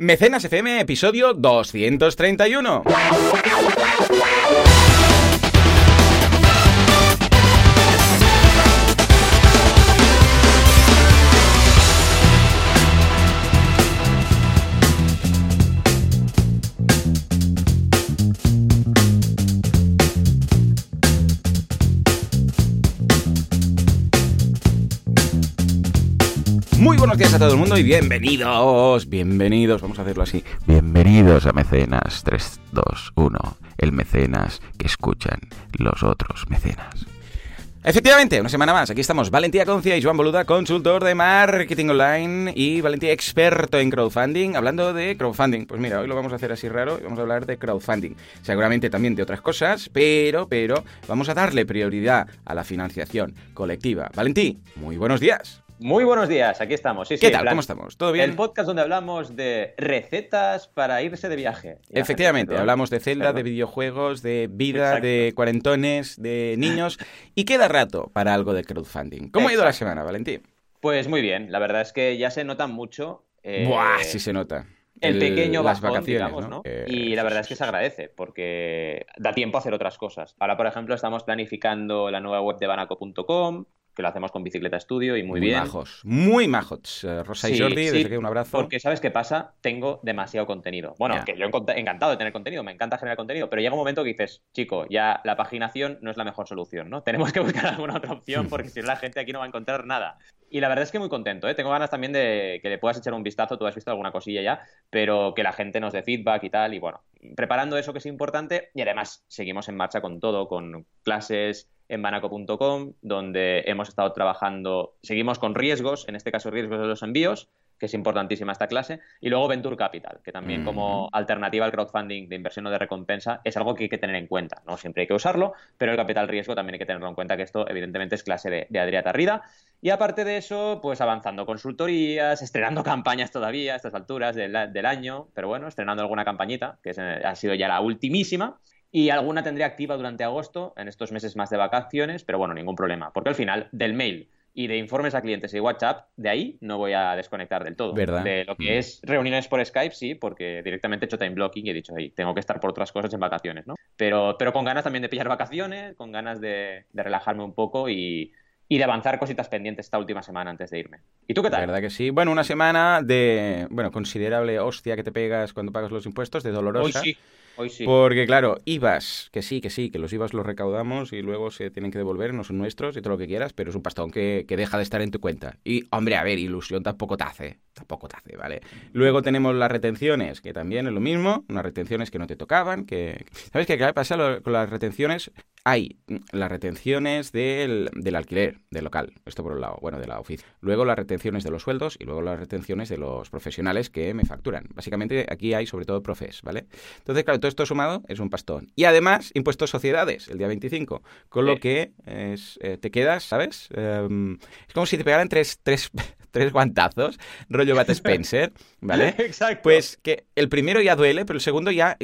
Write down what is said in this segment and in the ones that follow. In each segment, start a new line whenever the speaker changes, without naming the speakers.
Mecenas FM, episodio 231. Días a todo el mundo y bienvenidos, bienvenidos, vamos a hacerlo así. Bienvenidos a Mecenas 3, 2, 1, el mecenas que escuchan los otros mecenas. Efectivamente, una semana más. Aquí estamos Valentía Concia y Joan Boluda, consultor de marketing online y Valentía experto en crowdfunding, hablando de crowdfunding. Pues mira, hoy lo vamos a hacer así raro y vamos a hablar de crowdfunding. Seguramente también de otras cosas, pero, pero vamos a darle prioridad a la financiación colectiva. Valentí, muy buenos días.
Muy buenos días, aquí estamos. Sí,
¿Qué
sí,
tal?
plan,
¿Cómo estamos? ¿Todo bien?
El podcast donde hablamos de recetas para irse de viaje.
Efectivamente, hablamos de
Perdón.
de videojuegos, de vida,
Exacto.
de cuarentones, de niños y queda rato para algo de crowdfunding. ¿Cómo ha ido la semana, Valentín?
Pues muy bien, la verdad es que ya se nota mucho. eh,
Buah, sí se nota.
El, pequeño
las
bajón,
vacaciones,
digamos,
¿no?
¿no?
Eh,
y la verdad es que se agradece porque da tiempo a hacer otras cosas. Ahora, por ejemplo, estamos planificando la nueva web de banaco.com, que lo hacemos con Bicicleta Estudio y muy, bien.
majos, muy majos. Eh, Rosa y Jordi,
sí,
desde aquí un abrazo.
Porque ¿sabes qué pasa? Tengo demasiado contenido. Bueno, que yo encont- encantado de tener contenido, me encanta generar contenido, pero llega un momento que dices, chico, ya la paginación no es la mejor solución, ¿no? Tenemos que buscar alguna otra opción porque si no la gente aquí no va a encontrar nada. Y la verdad es que muy contento, ¿eh? Tengo ganas también de que le puedas echar un vistazo, tú has visto alguna cosilla ya, pero que la gente nos dé feedback y tal, y bueno, preparando eso que es importante y además seguimos en marcha con todo, con clases en banaco.com, donde hemos estado trabajando, seguimos con riesgos, en este caso riesgos de los envíos, que es importantísima esta clase, y luego Venture Capital, que también como alternativa al crowdfunding de inversión o de recompensa es algo que hay que tener en cuenta, ¿no? Siempre hay que usarlo, pero el capital riesgo también hay que tenerlo en cuenta, que esto evidentemente es clase de, de Adrià Tarrida. Y aparte de eso, pues avanzando consultorías, estrenando campañas todavía a estas alturas del, del año, pero bueno, estrenando alguna campañita, que eh, ha sido ya la ultimísima. Y alguna tendré activa durante agosto, en estos meses más de vacaciones, pero bueno, ningún problema, porque al final del mail y de informes a clientes y WhatsApp, de ahí no voy a desconectar del todo.
¿Verdad?
De lo que
Mm.
es reuniones por Skype, sí, porque directamente he hecho time blocking y he dicho, "Ey, tengo que estar por otras cosas en vacaciones, ¿no? Pero, pero con ganas también de pillar vacaciones, con ganas de, de relajarme un poco y, y de avanzar cositas pendientes esta última semana antes de irme. ¿Y tú qué
La
tal?
verdad que sí. Bueno, una semana de, bueno, considerable hostia que te pegas cuando pagas los impuestos, de dolorosa.
Hoy sí,
Porque claro, IVAs, que sí, que sí, que los IVAs los recaudamos y luego se tienen que devolver, no son nuestros y todo lo que quieras, pero es un pastón que, que deja de estar en tu cuenta. Y, hombre, a ver, ilusión tampoco te hace, tampoco te hace, ¿vale? Luego tenemos las retenciones, que también es lo mismo, unas retenciones que no te tocaban, que... ¿Sabes qué ¿Qué pasa con las retenciones? Hay mm, las retenciones del, del alquiler, del local, esto por un lado, bueno, de la oficina. Luego las retenciones de los sueldos y luego las retenciones de los profesionales que me facturan. Básicamente aquí hay sobre todo profes, ¿vale? Entonces, claro, todo esto sumado es un pastón. Y además, impuestos sociedades, el día 25. Con lo que es, eh, te quedas, ¿sabes? Em, es como si te pegaran tres, tres, tres guantazos, rollo Bat Spencer, ¿vale?
Exacto.
Pues que el primero ya duele, pero el segundo ya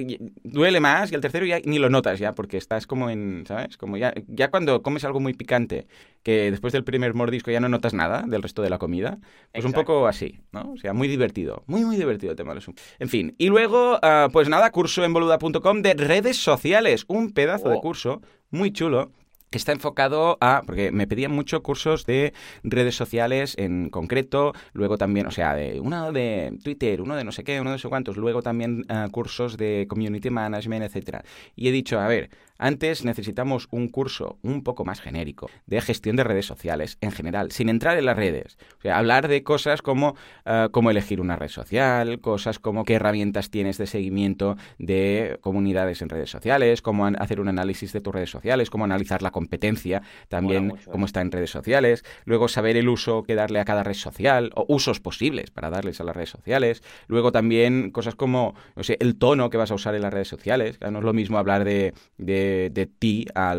duele más y el tercero ya ni lo notas ya, porque estás como en, ¿sabes? Como ya, ya cuando comes algo muy picante, que después del primer mordisco ya no notas nada del resto de la comida, pues un poco así, ¿no? O sea, muy divertido, muy, muy divertido el tema de los... En fin, y luego, ah, pues nada, curso en boluda.com de redes sociales, un pedazo de
Oh.
curso muy chulo está enfocado a, porque me pedían mucho cursos de redes sociales en concreto, luego también, o sea, de uno de Twitter, uno de no sé qué, uno de no sé cuántos, luego también ah, cursos de community management, etcétera. Y he dicho, a ver, antes necesitamos un curso un poco más genérico de gestión de redes sociales en general, sin entrar en las redes. O sea, hablar de cosas como ah, cómo elegir una red social, cosas como qué herramientas tienes de seguimiento de comunidades en redes sociales, cómo hacer un análisis de tus redes sociales, cómo analizar la competencia, también
mucho,
cómo
¿eh?
está en redes sociales, luego saber el uso que darle a cada red social o usos posibles para darles a las redes sociales, luego también cosas como, no sé, el tono que vas a usar en las redes sociales, no es lo mismo hablar de, de, de ti a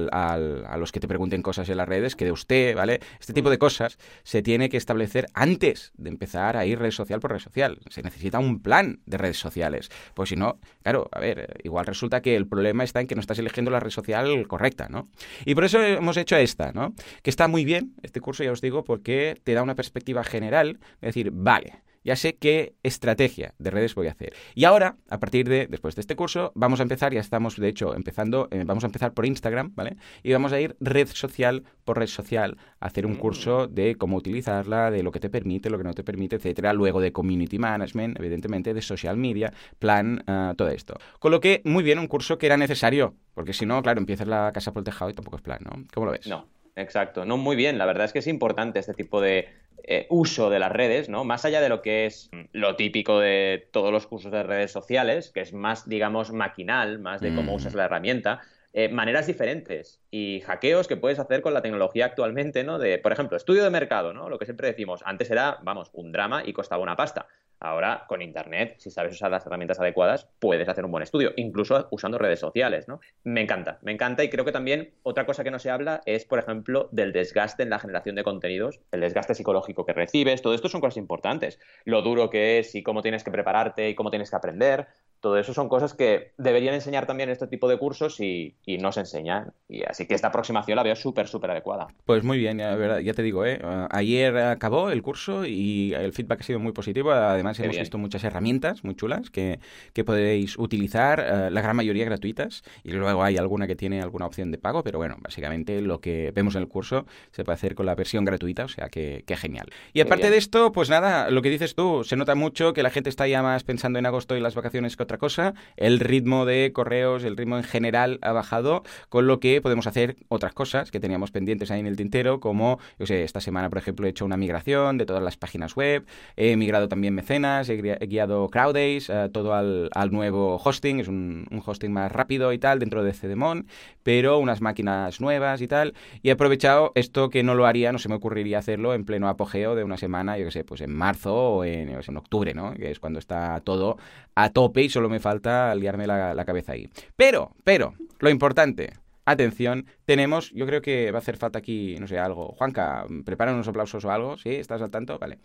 los que te pregunten cosas en las redes que de usted, ¿vale? Este tipo de cosas se tiene que establecer antes de empezar a ir red social por red social. Se necesita un plan de redes sociales. Pues si no, claro, a ver, igual resulta que el problema está en que no estás eligiendo la red social correcta, ¿no? Y por eso hemos hecho esta, ¿no? Que está muy bien, este curso ya os digo, porque te da una perspectiva general, es decir, vale, ya sé qué estrategia de redes voy a hacer. Y ahora, a partir de, después de este curso, vamos a empezar, ya estamos de hecho empezando, eh, vamos a empezar por Instagram, ¿vale? Y vamos a ir red social por red social, a hacer un
Mm.
curso de cómo utilizarla, de lo que te permite, lo que no te permite, etcétera. Luego de community management, evidentemente, de social media, plan, ah, todo esto. Con lo que, muy bien, un curso que era necesario, porque si no, claro, empiezas la casa por el tejado y tampoco es plan, ¿no? ¿Cómo lo ves?
No, exacto. No, muy bien. La verdad es que es importante este tipo de eh, uso de las redes, ¿no? Más allá de lo que es lo típico de todos los cursos de redes sociales, que es más, digamos, maquinal, más de cómo
Mm.
usas la herramienta. eh, maneras diferentes y hackeos que puedes hacer con la tecnología actualmente, ¿no? De, por ejemplo, estudio de mercado, ¿no? Lo que siempre decimos, antes era, vamos, un drama y costaba una pasta. Ahora, con Internet, si sabes usar las herramientas adecuadas, puedes hacer un buen estudio, incluso usando redes sociales, ¿no? Me encanta, me encanta y creo que también otra cosa que no se habla es, por ejemplo, del desgaste en la generación de contenidos, el desgaste psicológico que recibes, todo esto son cosas importantes. Lo duro que es y cómo tienes que prepararte y cómo tienes que aprender, todo eso son cosas que deberían enseñar también en este tipo de cursos y, y no se enseñan. Y así que esta aproximación la veo súper, súper adecuada.
Pues muy bien, ya, verdad, ya te digo, ¿eh? Ayer acabó el curso y el feedback ha sido muy positivo. Además,
Qué
hemos
bien.
visto muchas herramientas muy chulas que, que podéis utilizar, eh, la gran mayoría gratuitas. Y luego hay alguna que tiene alguna opción de pago, pero bueno, básicamente lo que vemos en el curso se puede hacer con la versión gratuita, o sea que, que genial. Y aparte de esto, pues nada, lo que dices tú, se nota mucho que la gente está ya más pensando en agosto y las vacaciones que otra cosa. El ritmo de correos, el ritmo en general ha bajado, con lo que podemos hacer otras cosas que teníamos pendientes ahí en el tintero, como, yo sé, esta semana, por ejemplo, he hecho una migración de todas las páginas web, he migrado también mecenas, he, gui- he guiado Crowdays, eh, todo al, al nuevo hosting, es un, hosting más rápido y tal, dentro de Cedemon, pero unas máquinas nuevas y tal, y he aprovechado esto que no lo haría, no se me ocurriría hacerlo en pleno apogeo de una semana, yo qué sé, pues en marzo o en octubre, ¿no? Que es cuando está todo a tope y solo me falta liarme la, la cabeza ahí. Pero, pero, lo importante, atención, tenemos, yo creo que va a hacer falta aquí, no sé, algo. Juanca, prepara unos aplausos o algo, ¿sí? ¿Estás al tanto? Vale.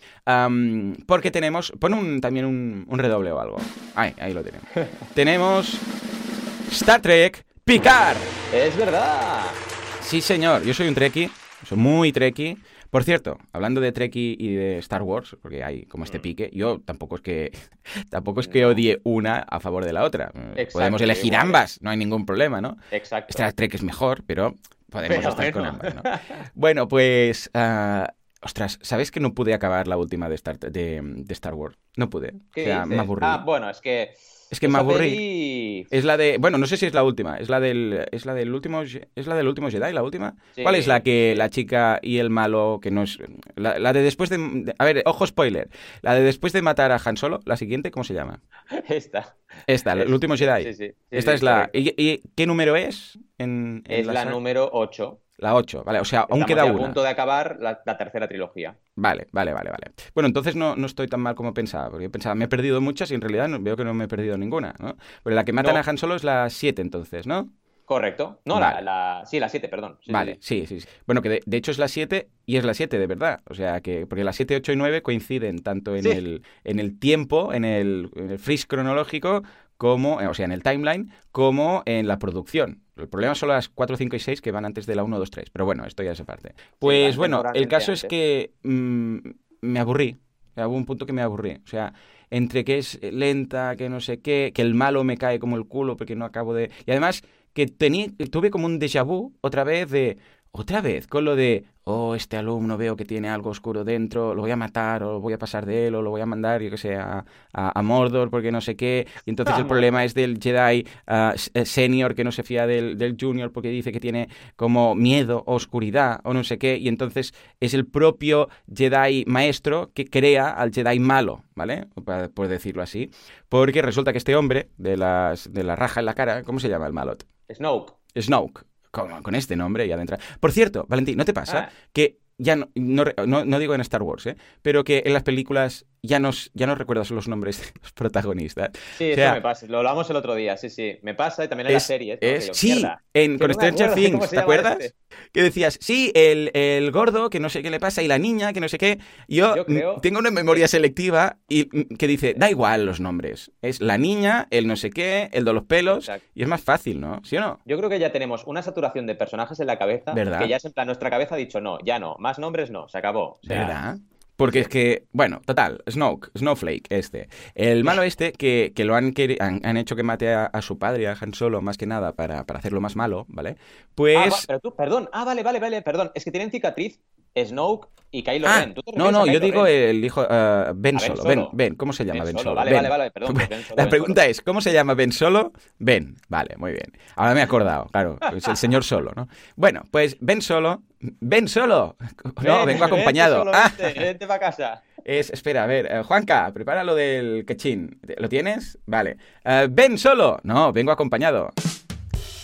Porque tenemos, pon un, también un, un redoble o algo. Ahí, ahí lo tenemos. tenemos Star Trek Picard.
¡Es verdad!
Sí, señor, yo soy un Trekkie, soy muy Trekkie. Por cierto, hablando de Trekkie y de Star Wars, porque hay como este
Mm.
pique, yo tampoco es que tampoco es que odie una a favor de la otra.
Exacto,
Podemos elegir ambas, no hay ningún problema, ¿no?
Exacto.
Star Trek es mejor, pero podemos
Pero
estar con ambas, ¿no? Bueno, pues... ah, ostras, ¿sabes que no pude acabar la última de Star, de, de Star Wars? No pude. O
¿Qué
sea, me aburrí.
Ah, bueno, es que.
Es que me aburrí.
peli-
Es la de, bueno, no sé si es la última, es la del, es la del último, es la del último Jedi, la última.
Sí,
¿Cuál es la que la chica y el malo que no es, la, la de después de, a ver, ojo spoiler, la de después de matar a Han Solo, la siguiente, ¿cómo se llama?
Esta.
Esta, el último Jedi.
Sí, sí.
Esta es la. ¿y, y qué número es? En, en
Es la
saga?
número 8.
La 8, vale, o sea, aún
Estamos
queda
ya a
una.
punto de acabar la, la tercera trilogía.
Vale, vale, vale, vale. Bueno, entonces no, no estoy tan mal como pensaba, porque yo pensaba, me he perdido muchas y en realidad no- veo que no me he perdido ninguna, ¿no? Pero la que matan
No.
a Han Solo es la 7 entonces, ¿no?
Correcto. No,
Vale.
la, la- Sí, la 7, perdón. Sí,
Vale,
sí.
sí, sí. Bueno, que de, de hecho es la 7 y es la 7 de verdad. O sea, que porque las 7, 8 y 9 coinciden tanto en,
Sí.
el, en el tiempo, en el, en el freeze cronológico, como, eh, o sea, en el timeline, como en la producción. El problema son las 4, 5 y 6 que van antes de la 1, 2, 3. Pero bueno, esto ya se parte. Pues bueno, el caso es que mm, me aburrí. O sea, hubo un punto que me aburrí. O sea, entre que es lenta, que no sé qué, que el malo me cae como el culo porque no acabo de... Y además que tení, tuve como un déjà vu otra vez de... Otra vez, con lo de, oh, este alumno veo que tiene algo oscuro dentro, lo voy a matar, o lo voy a pasar de él, o lo voy a mandar, yo que sé, a, a- a Mordor porque no sé qué. Y entonces el problema es del Jedi ah, eh, senior que no se fía del, del junior porque dice que tiene como miedo o oscuridad o no sé qué. Y entonces es el propio Jedi maestro que crea al Jedi malo, ¿vale? Por decirlo así. Porque resulta que este hombre de, las, de la raja en la cara, ¿cómo se llama el malot?
Snoke.
Snoke. Con, con este nombre ya de entrada. Por cierto, Valentín, ¿no te pasa
Ah.
que ya no, no- no digo en Star Wars, ¿eh? pero que en las películas ya no, ya no recuerdas los nombres de los protagonistas?
Sí,
O sea,
eso me pasa. Lo hablamos el otro día, sí, sí. Me pasa y también en
Es-
las series. ¿no?
es-
yo,
sí,
mierda,
en, con Stranger Things, ¿te acuerdas?
este.
Que decías, sí, el, el gordo, que no sé qué le pasa, y la niña, que no sé qué. Yo,
Yo creo-
tengo una memoria selectiva y que dice, da igual los nombres. Es la niña, el no sé qué, el de los pelos,
Exacto.
y es más fácil, ¿no? ¿Sí o no?
Yo creo que ya tenemos una saturación de personajes en la cabeza
¿Verdad?
que ya es en plan, nuestra cabeza ha dicho no, ya no, más nombres no, se acabó. O sea,
¿Verdad? Porque es que, bueno, total, Snoke, Snowflake este. El malo este, que, que lo han, han, han hecho que mate a, a su padre, a Han Solo, más que nada, para, para hacerlo más malo, ¿vale? Pues...
Ah, va- pero tú, perdón. Ah, vale, vale, vale, perdón. Es que tienen cicatriz Snoke y Kylo
Ah,
Ren. ¿Tú te
no, no, yo digo el hijo eh, Ben
Ben
Solo. Ben,
Solo.
Ben, ¿cómo se llama Ben,
Ben
Solo?
Solo, vale,
Ben.
vale, vale, perdón, Ben Solo,
La
Ben
pregunta es, ¿cómo se llama Ben Solo? Ben, vale, muy bien. Ahora me he acordado, claro, es el señor Solo, ¿no? Bueno, pues Ben Solo, Ben Solo, no,
Ven,
vengo acompañado.
Vente,
Ah,
solo, vente, vente para casa.
es, espera, a ver, eh, Juanca, prepara lo del quechín. ¿Lo tienes? Vale. Eh, ¿Ven solo? No, vengo acompañado.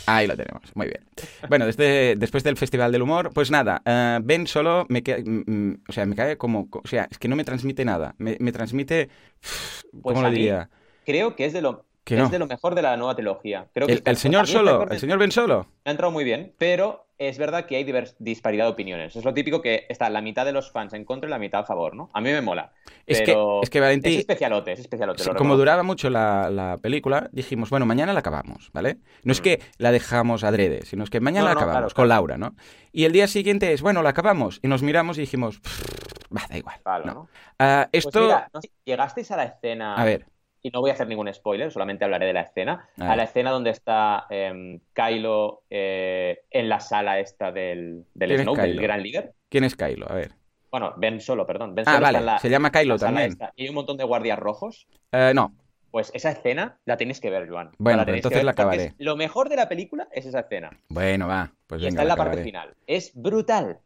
Ahí lo tenemos, muy bien. Bueno, desde, después del Festival del Humor, pues nada, eh, Ben solo me cae, mm, mm, o sea, me cae como, o sea, es que no me transmite nada, me, me transmite, ¿cómo
Pues
lo
a mí
diría?
Creo que es de lo,
Que
es
no.
de lo mejor de la nueva trilogía. Creo que
El, señor solo, el señor Ben solo.
ha entrado muy bien, pero es verdad que hay divers- disparidad de opiniones. Es lo típico que está la mitad de los fans en contra y la mitad a favor, ¿no? A mí me mola.
Es
pero
que, es que Valentí,
Es especialote, es especialote.
Sí, como duraba mucho la, la película, dijimos, bueno, mañana la acabamos, ¿vale? No es
Mm.
que la dejamos adrede, sino es que mañana
No,
la
no,
acabamos
claro,
con
claro.
Laura, ¿no? Y el día siguiente es, bueno, la acabamos. Y nos miramos y dijimos, "Pff, va, da igual.
Palo,
no".
¿no?
Ah,
Pues
esto,
mira, llegasteis a la escena.
a ver,
y no voy a hacer ningún spoiler, solamente hablaré de la escena.
A
A, la escena donde está em, Kylo eh, en la sala esta del, del
¿Quién es
Snoke, del
Kylo?
gran líder.
¿quién es Kylo? A ver.
Bueno, Ben Solo, perdón. Ben
Ah,
Solo
vale,
la,
se llama Kylo también.
esta, y hay un montón de guardias rojos.
Eh, no,
Pues esa escena la tenéis que ver, Joan.
Bueno,
la que
entonces
ver
la acabaré.
Lo mejor de la película es esa escena.
bueno, va, pues
y
venga,
está en la parte final. Es brutal.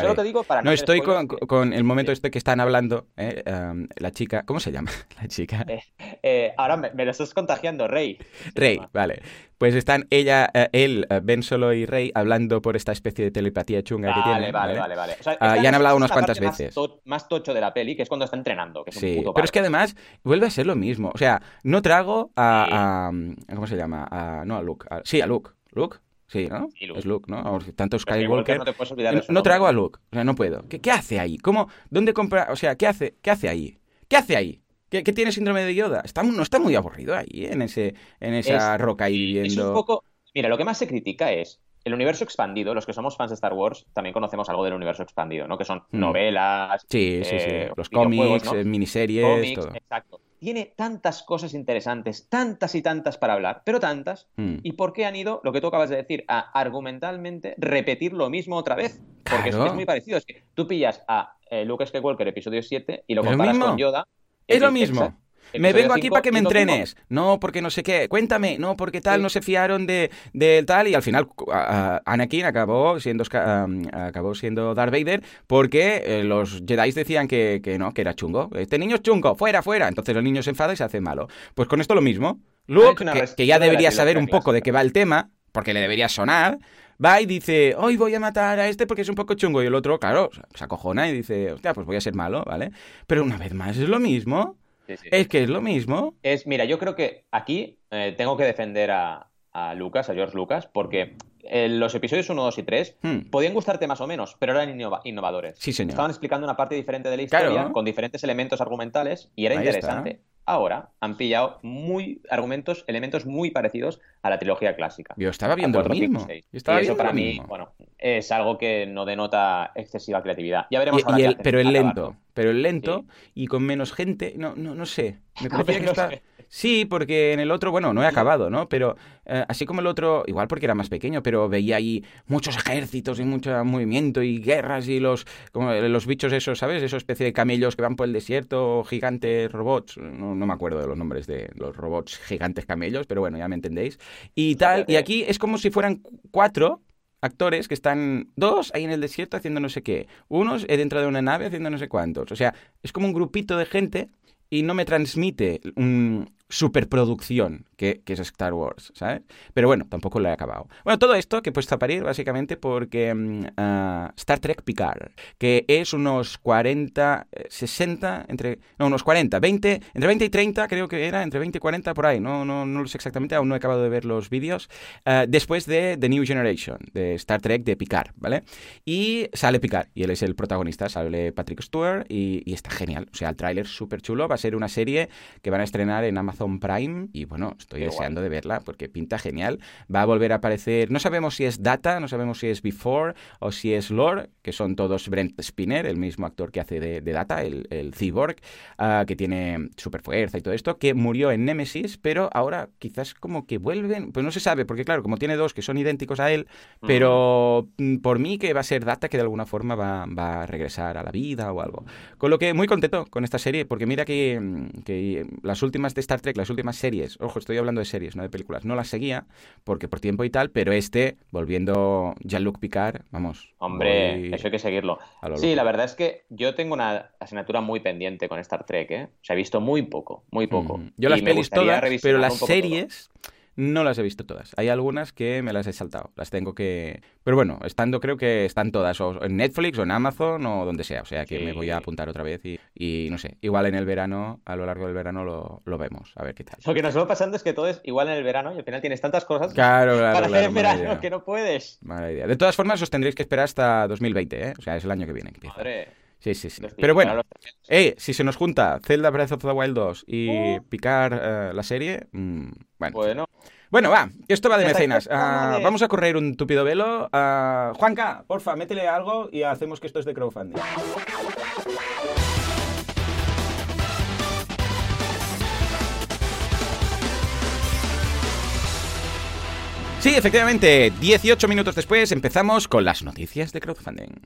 Solo te digo para no,
No, estoy con, con el momento
Sí.
este que están hablando, eh, um, la chica, ¿cómo se llama? La chica.
Eh, eh, ahora me, me lo estás contagiando, Rey.
Rey, vale. Pues están ella, él, Ben Solo y Rey hablando por esta especie de telepatía chunga que tienen.
vale, vale, vale. O sea,
Ah, y han hablado unas cuantas
más
veces.
to- Más, tocho de la peli, que es cuando está entrenando, que es un
Sí,
puto
pero es que además vuelve a ser lo mismo. O sea, no trago a, a- a- ¿cómo se llama? A- no a Luke. sí, a Luke. ¿Luke? Sí, ¿no?
Luke.
Es Luke, ¿no? O Tanto
es
Skywalker.
no te puedes olvidar de
No,
su
no
nombre.
trago a Luke. O sea, no puedo. ¿Qué, qué hace ahí? ¿Cómo? ¿Dónde compra? O sea, ¿qué hace, qué hace ahí? ¿Qué hace ahí? ¿Qué, qué tiene síndrome de Yoda? Está, no está muy aburrido ahí, en, ese, en esa
Es-
roca ahí
Es
viviendo.
un poco... Mira, lo que más se critica es el universo expandido. Los que somos fans de Star Wars también conocemos algo del universo expandido, ¿no? Que son
Mm.
novelas,
Sí, sí, sí.
eh,
Los cómics,
¿no?
eh, miniseries,
cómics,
todo.
exacto. Tiene tantas cosas interesantes, tantas y tantas para hablar, pero tantas.
Mm.
¿Y por qué han ido, lo que tú acabas de decir, a argumentalmente repetir lo mismo otra vez? Porque es-
Claro.
es, muy parecido. Es que tú pillas a eh, Luke Skywalker episodio 7 y lo
lo
comparas
mismo.
con Yoda.
Es lo mismo. Me vengo aquí
5
para que me entrenes. No, porque no sé qué. Cuéntame. No, porque tal,
Sí.
no se fiaron de, de tal. Y al final a- a- Anakin acabó siendo, um, acabó siendo Darth Vader porque eh, los Jedi decían que, que no, que era chungo. Este niño es chungo, fuera, fuera. Entonces el niño se enfada y se hace malo. Pues con esto lo mismo. Luke, que, ya
de
debería saber un poco de qué va el tema, porque le debería sonar, va y dice, hoy voy a matar a este porque es un poco chungo. Y el otro, claro, se acojona y dice, hostia, pues voy a ser malo, ¿vale? Pero una vez más es lo mismo.
Sí, sí.
Es que es lo mismo.
Es, mira, yo creo que aquí eh, tengo que defender a, a Lucas, a George Lucas, porque eh, los episodios 1, 2 y 3
Hmm.
podían gustarte más o menos, pero eran innova- innovadores.
Sí, señor.
Estaban explicando una parte diferente de la historia,
Claro.
con diferentes elementos argumentales, y era
Ahí
interesante. Ahora han pillado muy argumentos, elementos muy parecidos a la trilogía clásica.
Yo estaba viendo lo
4, 5,
mismo.
6.
Yo estaba
y eso para mí,
mismo.
bueno, es algo que no denota excesiva creatividad. Ya veremos
Y-
ahora
y el- pero el lento, pero el lento y con menos gente, no, no, no sé. Me parecía que está... Sí, porque en el otro, bueno, no he acabado, ¿no? Pero eh, así como el otro, igual porque era más pequeño, pero veía ahí muchos ejércitos y mucho movimiento y guerras y los, como los bichos esos, ¿sabes? Esa especie de camellos que van por el desierto, gigantes robots, no, no me acuerdo de los nombres de los robots gigantes camellos, pero bueno, ya me entendéis. Y tal, y aquí es como si fueran cuatro actores que están dos ahí en el desierto haciendo no sé qué, unos eh, dentro de una nave haciendo no sé cuántos. O sea, es como un grupito de gente y no me transmite un superproducción que, que es Star Wars, ¿sabes? Pero bueno, tampoco lo he acabado. Bueno, todo esto que he puesto a parir básicamente porque mm, ah, Star Trek Picard, que es unos 40, eh, 60, entre, no, unos 40, 20, entre 20 y 30 creo que era, entre 20 y 40 por ahí, no, no, no lo sé exactamente, aún no he acabado de ver los vídeos, ah, después de The New Generation, de Star Trek de Picard, ¿vale? Y sale Picard, y él es el protagonista, sale Patrick Stewart y, y está genial, o sea, el tráiler súper chulo, va a ser una serie que van a estrenar en Amazon Amazon Prime y bueno, estoy deseando de verla porque pinta genial. Va a volver a aparecer, no sabemos si es Data, no sabemos si es Before o si es Lore, que son todos Brent Spinner, el mismo actor que hace de, Data, el, el cyborg, ah, que tiene super fuerza y todo esto, que murió en Nemesis, pero ahora quizás como que vuelven, pues no se sabe, porque claro, como tiene dos que son idénticos a él, pero mm, por mí que va a ser Data que de alguna forma va, va, a regresar a la vida o algo. Con lo que muy contento con esta serie, porque mira que, mm, que las últimas de Star Trek, las últimas series, ojo, estoy hablando de series, no de películas, no las seguía, porque por tiempo y tal, pero este, volviendo Jean-Luc Picard, vamos.
Hombre, eso hay que seguirlo. Sí, la verdad es que yo tengo una asignatura muy pendiente con Star Trek, ¿eh? Se ha visto muy poco, muy poco.
Yo las pelis todas, pero las series... No las he visto todas. Hay algunas que me las he saltado. Las tengo que... Pero bueno, estando creo que están todas o en Netflix o en Amazon o donde sea. O sea que me voy a apuntar otra vez y, no sé. Igual en el verano, a lo largo del verano lo, vemos. A ver qué tal.
Lo que nos va pasando es que todo es igual en el verano y al final tienes tantas cosas
claro, claro,
para hacer en verano que no puedes.
Mala idea. De todas formas, os tendréis que esperar hasta 2020, ¿eh? O sea, es el año que viene.
Madre.
Sí, sí, sí. Pero bueno, eh, si se nos junta Zelda Breath of the Wild 2 y oh. picar eh, la serie, mm, bueno.
bueno.
Bueno, va, esto va de mecenas. Ah, vamos a correr un tupido velo. Uh, Juanca, porfa, métele algo y hacemos que esto es de crowdfunding. Sí, efectivamente, 18 minutos después empezamos con las noticias de crowdfunding.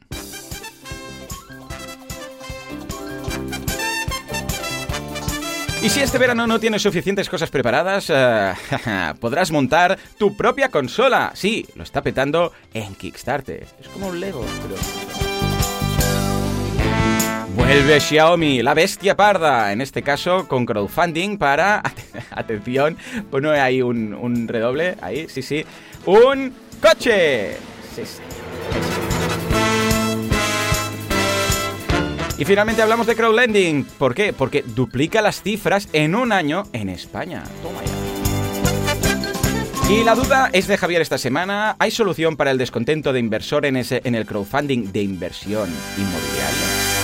Y si este verano no tienes suficientes cosas preparadas, eh, podrás montar tu propia consola. Sí, lo está petando en Kickstarter. Es como un Lego, pero... Vuelve Xiaomi, la bestia parda, en este caso con crowdfunding para, atención, pone ahí un, redoble, ahí, sí, sí, un coche. Sí, sí. Y finalmente hablamos de crowdlending. ¿Por qué? Porque duplica las cifras en un año en España. Toma ya. Y la duda es de Javier esta semana. ¿Hay solución para el descontento de inversor en, ese, en el crowdfunding de inversión inmobiliaria?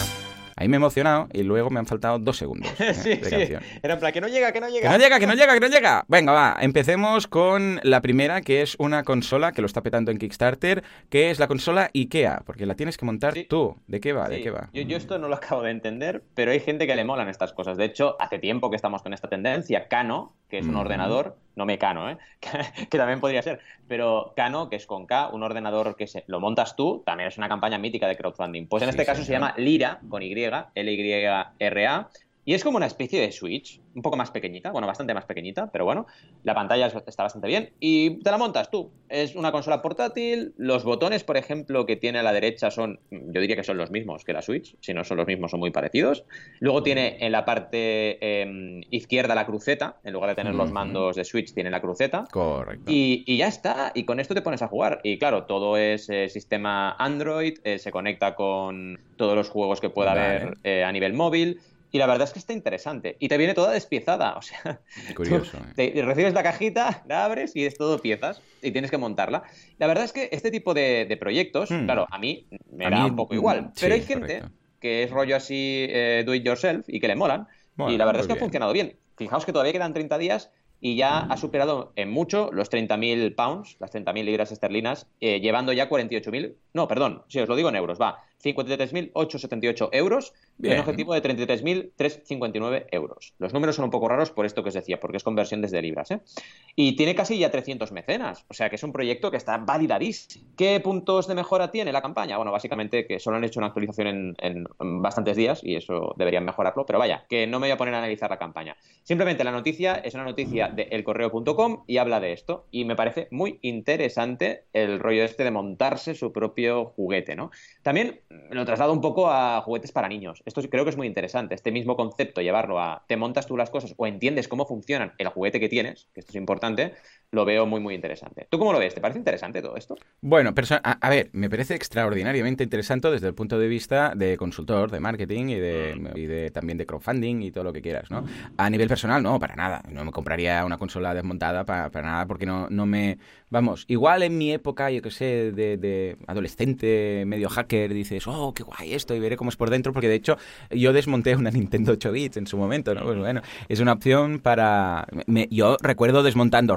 Ahí me he emocionado y luego me han faltado dos segundos ¿eh?
sí, de canción. Era en plan, que no llega, que no llega.
Que no llega, que no llega, que no llega. Venga, va. Empecemos con la primera, que es una consola que lo está petando en Kickstarter, que es la consola IKEA, porque la tienes que montar tú. ¿De qué va? ¿De qué va?
Yo, yo, esto no lo acabo de entender, pero hay gente que le molan estas cosas. De hecho, hace tiempo que estamos con esta tendencia. Cano, que es un ordenador, no Mecano, ¿eh? que también podría ser, pero Cano, que es con K, un ordenador que se, lo montas tú, también es una campaña mítica de crowdfunding. Pues en este caso se llama Lira, con Y, L-Y-R-A, y es como una especie de Switch, un poco más pequeñita, bueno, bastante más pequeñita, pero bueno, la pantalla está bastante bien y te la montas tú. Es una consola portátil, los botones, por ejemplo, que tiene a la derecha son, yo diría que son los mismos que la Switch, si no son los mismos son muy parecidos. Luego tiene en la parte em, izquierda la cruceta, en lugar de tener los mandos de Switch, tiene la cruceta.
Correcto.
Y, ya está, y con esto te pones a jugar. Y claro, todo es eh, sistema Android, eh, se conecta con todos los juegos que pueda haber eh, a nivel móvil. Y la verdad es que está interesante. Y te viene toda despiezada. O sea,
Curioso,
¿eh? recibes la cajita, la abres y es todo piezas y tienes que montarla. La verdad es que este tipo de, proyectos, hmm. claro, a mí me da un poco igual. Mm, pero hay gente que es rollo así eh, do it yourself y que le molan. y la verdad es que ha funcionado bien. Fijaos que todavía quedan 30 días y ya ha superado en mucho los 30.000 pounds, las 30.000 libras esterlinas, eh, llevando ya 48.000. No, perdón, si os lo digo en euros, va. 53.878 euros y un objetivo de 33.359 euros. Los números son un poco raros por esto que os decía, porque es conversión desde libras. ¿eh? Y tiene casi ya 300 mecenas, o sea que es un proyecto que está validadísimo. ¿Qué puntos de mejora tiene la campaña? Bueno, básicamente que solo han hecho una actualización en, bastantes días y eso deberían mejorarlo, pero vaya, que no me voy a poner a analizar la campaña. Simplemente la noticia es una noticia de elcorreo.com y habla de esto y me parece muy interesante el rollo este de montarse su propio juguete, ¿no? También lo traslado un poco a juguetes para niños. Esto creo que es muy interesante. Este mismo concepto, llevarlo a te montas tú las cosas o entiendes cómo funcionan el juguete que tienes, que esto es importante, lo veo muy, muy interesante. ¿Tú cómo lo ves? ¿Te parece interesante todo esto?
Bueno, a, a, ver, me parece extraordinariamente interesante desde el punto de vista de consultor, de marketing y de, mm. y de también de crowdfunding y todo lo que quieras, ¿no? A nivel personal, no, para nada. No me compraría una consola desmontada para, para nada porque no, no me... Vamos, igual en mi época, yo que sé, de, de, adolescente, medio hacker, dices, oh, qué guay esto y veré cómo es por dentro, porque de hecho yo desmonté una Nintendo 8 bits en su momento, ¿no? Pues bueno, es una opción para... Me, yo recuerdo desmontando